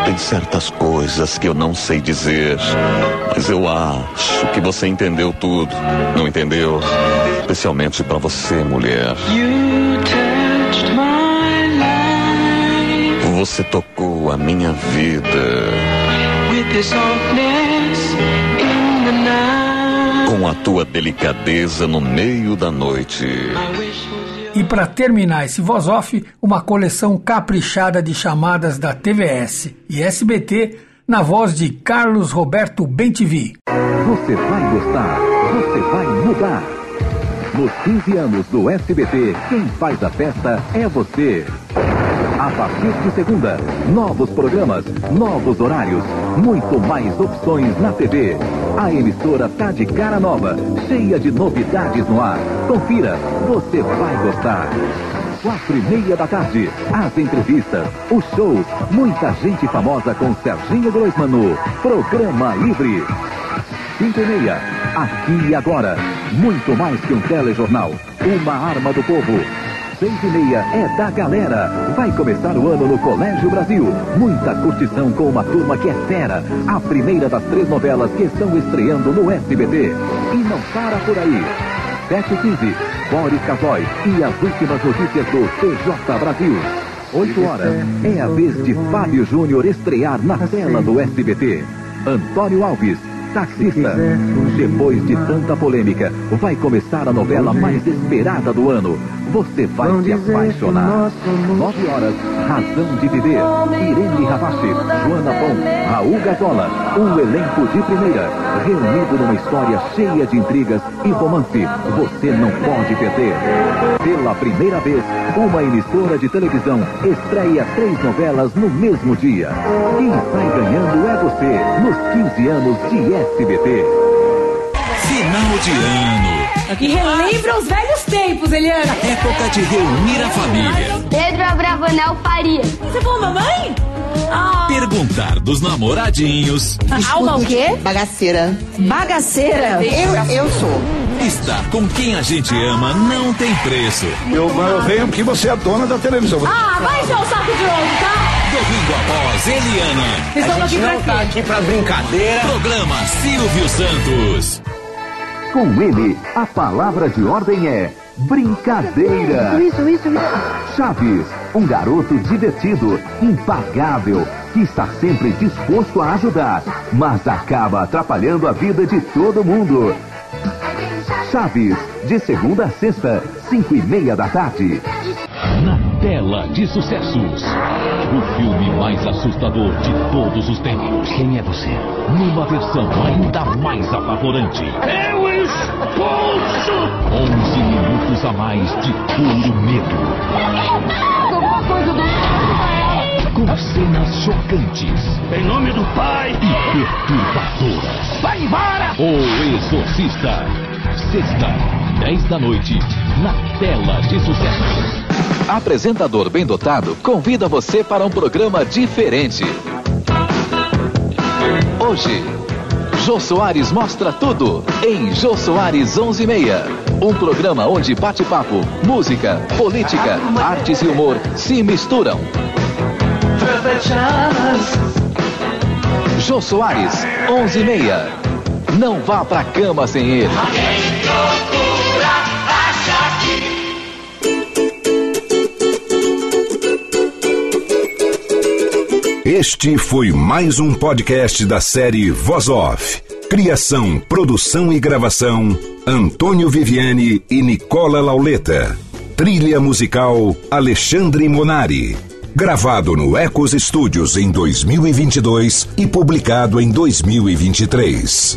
Tem certas coisas que eu não sei dizer, mas eu acho que você entendeu tudo. Não entendeu? Especialmente para você, mulher. Você tocou a minha vida. Com a tua delicadeza no meio da noite. E para terminar esse voz off, uma coleção caprichada de chamadas da TVS e SBT na voz de Carlos Roberto Bentivi. Você vai gostar, você vai mudar. Nos 15 anos do SBT, quem faz a festa é você. A partir de segunda, novos programas, novos horários, muito mais opções na TV. A emissora tá de cara nova, cheia de novidades no ar. Confira, você vai gostar. Quatro e meia da tarde, as entrevistas, os shows, muita gente famosa com Serginho Groisman no Programa Livre. Cinco e meia, aqui e agora, muito mais que um telejornal, uma arma do povo seis e meia é da galera. Vai começar o ano no Colégio Brasil. Muita curtição com uma turma que é fera. A primeira das três novelas que estão estreando no SBT. E não para por aí. 7 e 15, Boris Casoy e as últimas notícias do TJ Brasil. 8 horas, é a vez de Fábio Júnior estrear na tela do SBT. Antônio Alves, taxista. Depois de tanta polêmica, vai começar a novela mais esperada do ano. Você vai se apaixonar. Nove horas, Razão de Viver. Irene Ravache, Joana Bom, Raul Gazola. Um elenco de primeira, reunido numa história cheia de intrigas e romance. Você não pode perder. Pela primeira vez, uma emissora de televisão estreia três novelas no mesmo dia. Quem sai ganhando é você, nos 15 anos de SBT. Final de ano. E relembra os velhos tempos, Eliana. Época de reunir a família. Pedro Abravanel Faria. Você falou mamãe? Ah. Perguntar dos namoradinhos. Alma o quê? Bagaceira. Bagaceira? Eu, eu sou. Estar com quem a gente ama não tem preço. Eu, eu venho porque você é a dona da televisão. Ah, vai encher o saco de novo, tá? Domingo após Eliana. Estamos aqui pra não tá aqui pra brincadeira. Programa Silvio Santos. Com ele, a palavra de ordem é brincadeira. Isso, isso, isso. Chaves, um garoto divertido, impagável, que está sempre disposto a ajudar, mas acaba atrapalhando a vida de todo mundo. Chaves, de segunda a sexta, cinco e meia da tarde. Na tela de sucessos, o filme mais assustador de todos os tempos. Quem é você? Numa versão ainda mais apavorante. Eu expulso! 11 minutos a mais de puro medo. Alguma coisa do Com cenas chocantes Em nome do Pai e perturbadoras. Vai embora! O Exorcista. Sexta, 10 da noite, na tela de sucessos. Apresentador bem dotado convida você para um programa diferente. Hoje, Jô Soares mostra tudo em Jô Soares 11:30. Um programa onde bate-papo, música, política, artes e humor se misturam. Jô Soares 11:30. Não vá pra cama sem ele. Este foi mais um podcast da série Voz Off. Criação, produção e gravação: Antônio Viviane e Nicola Lauleta. Trilha musical: Alexandre Monari. Gravado no Ecos Studios em 2022 e publicado em 2023.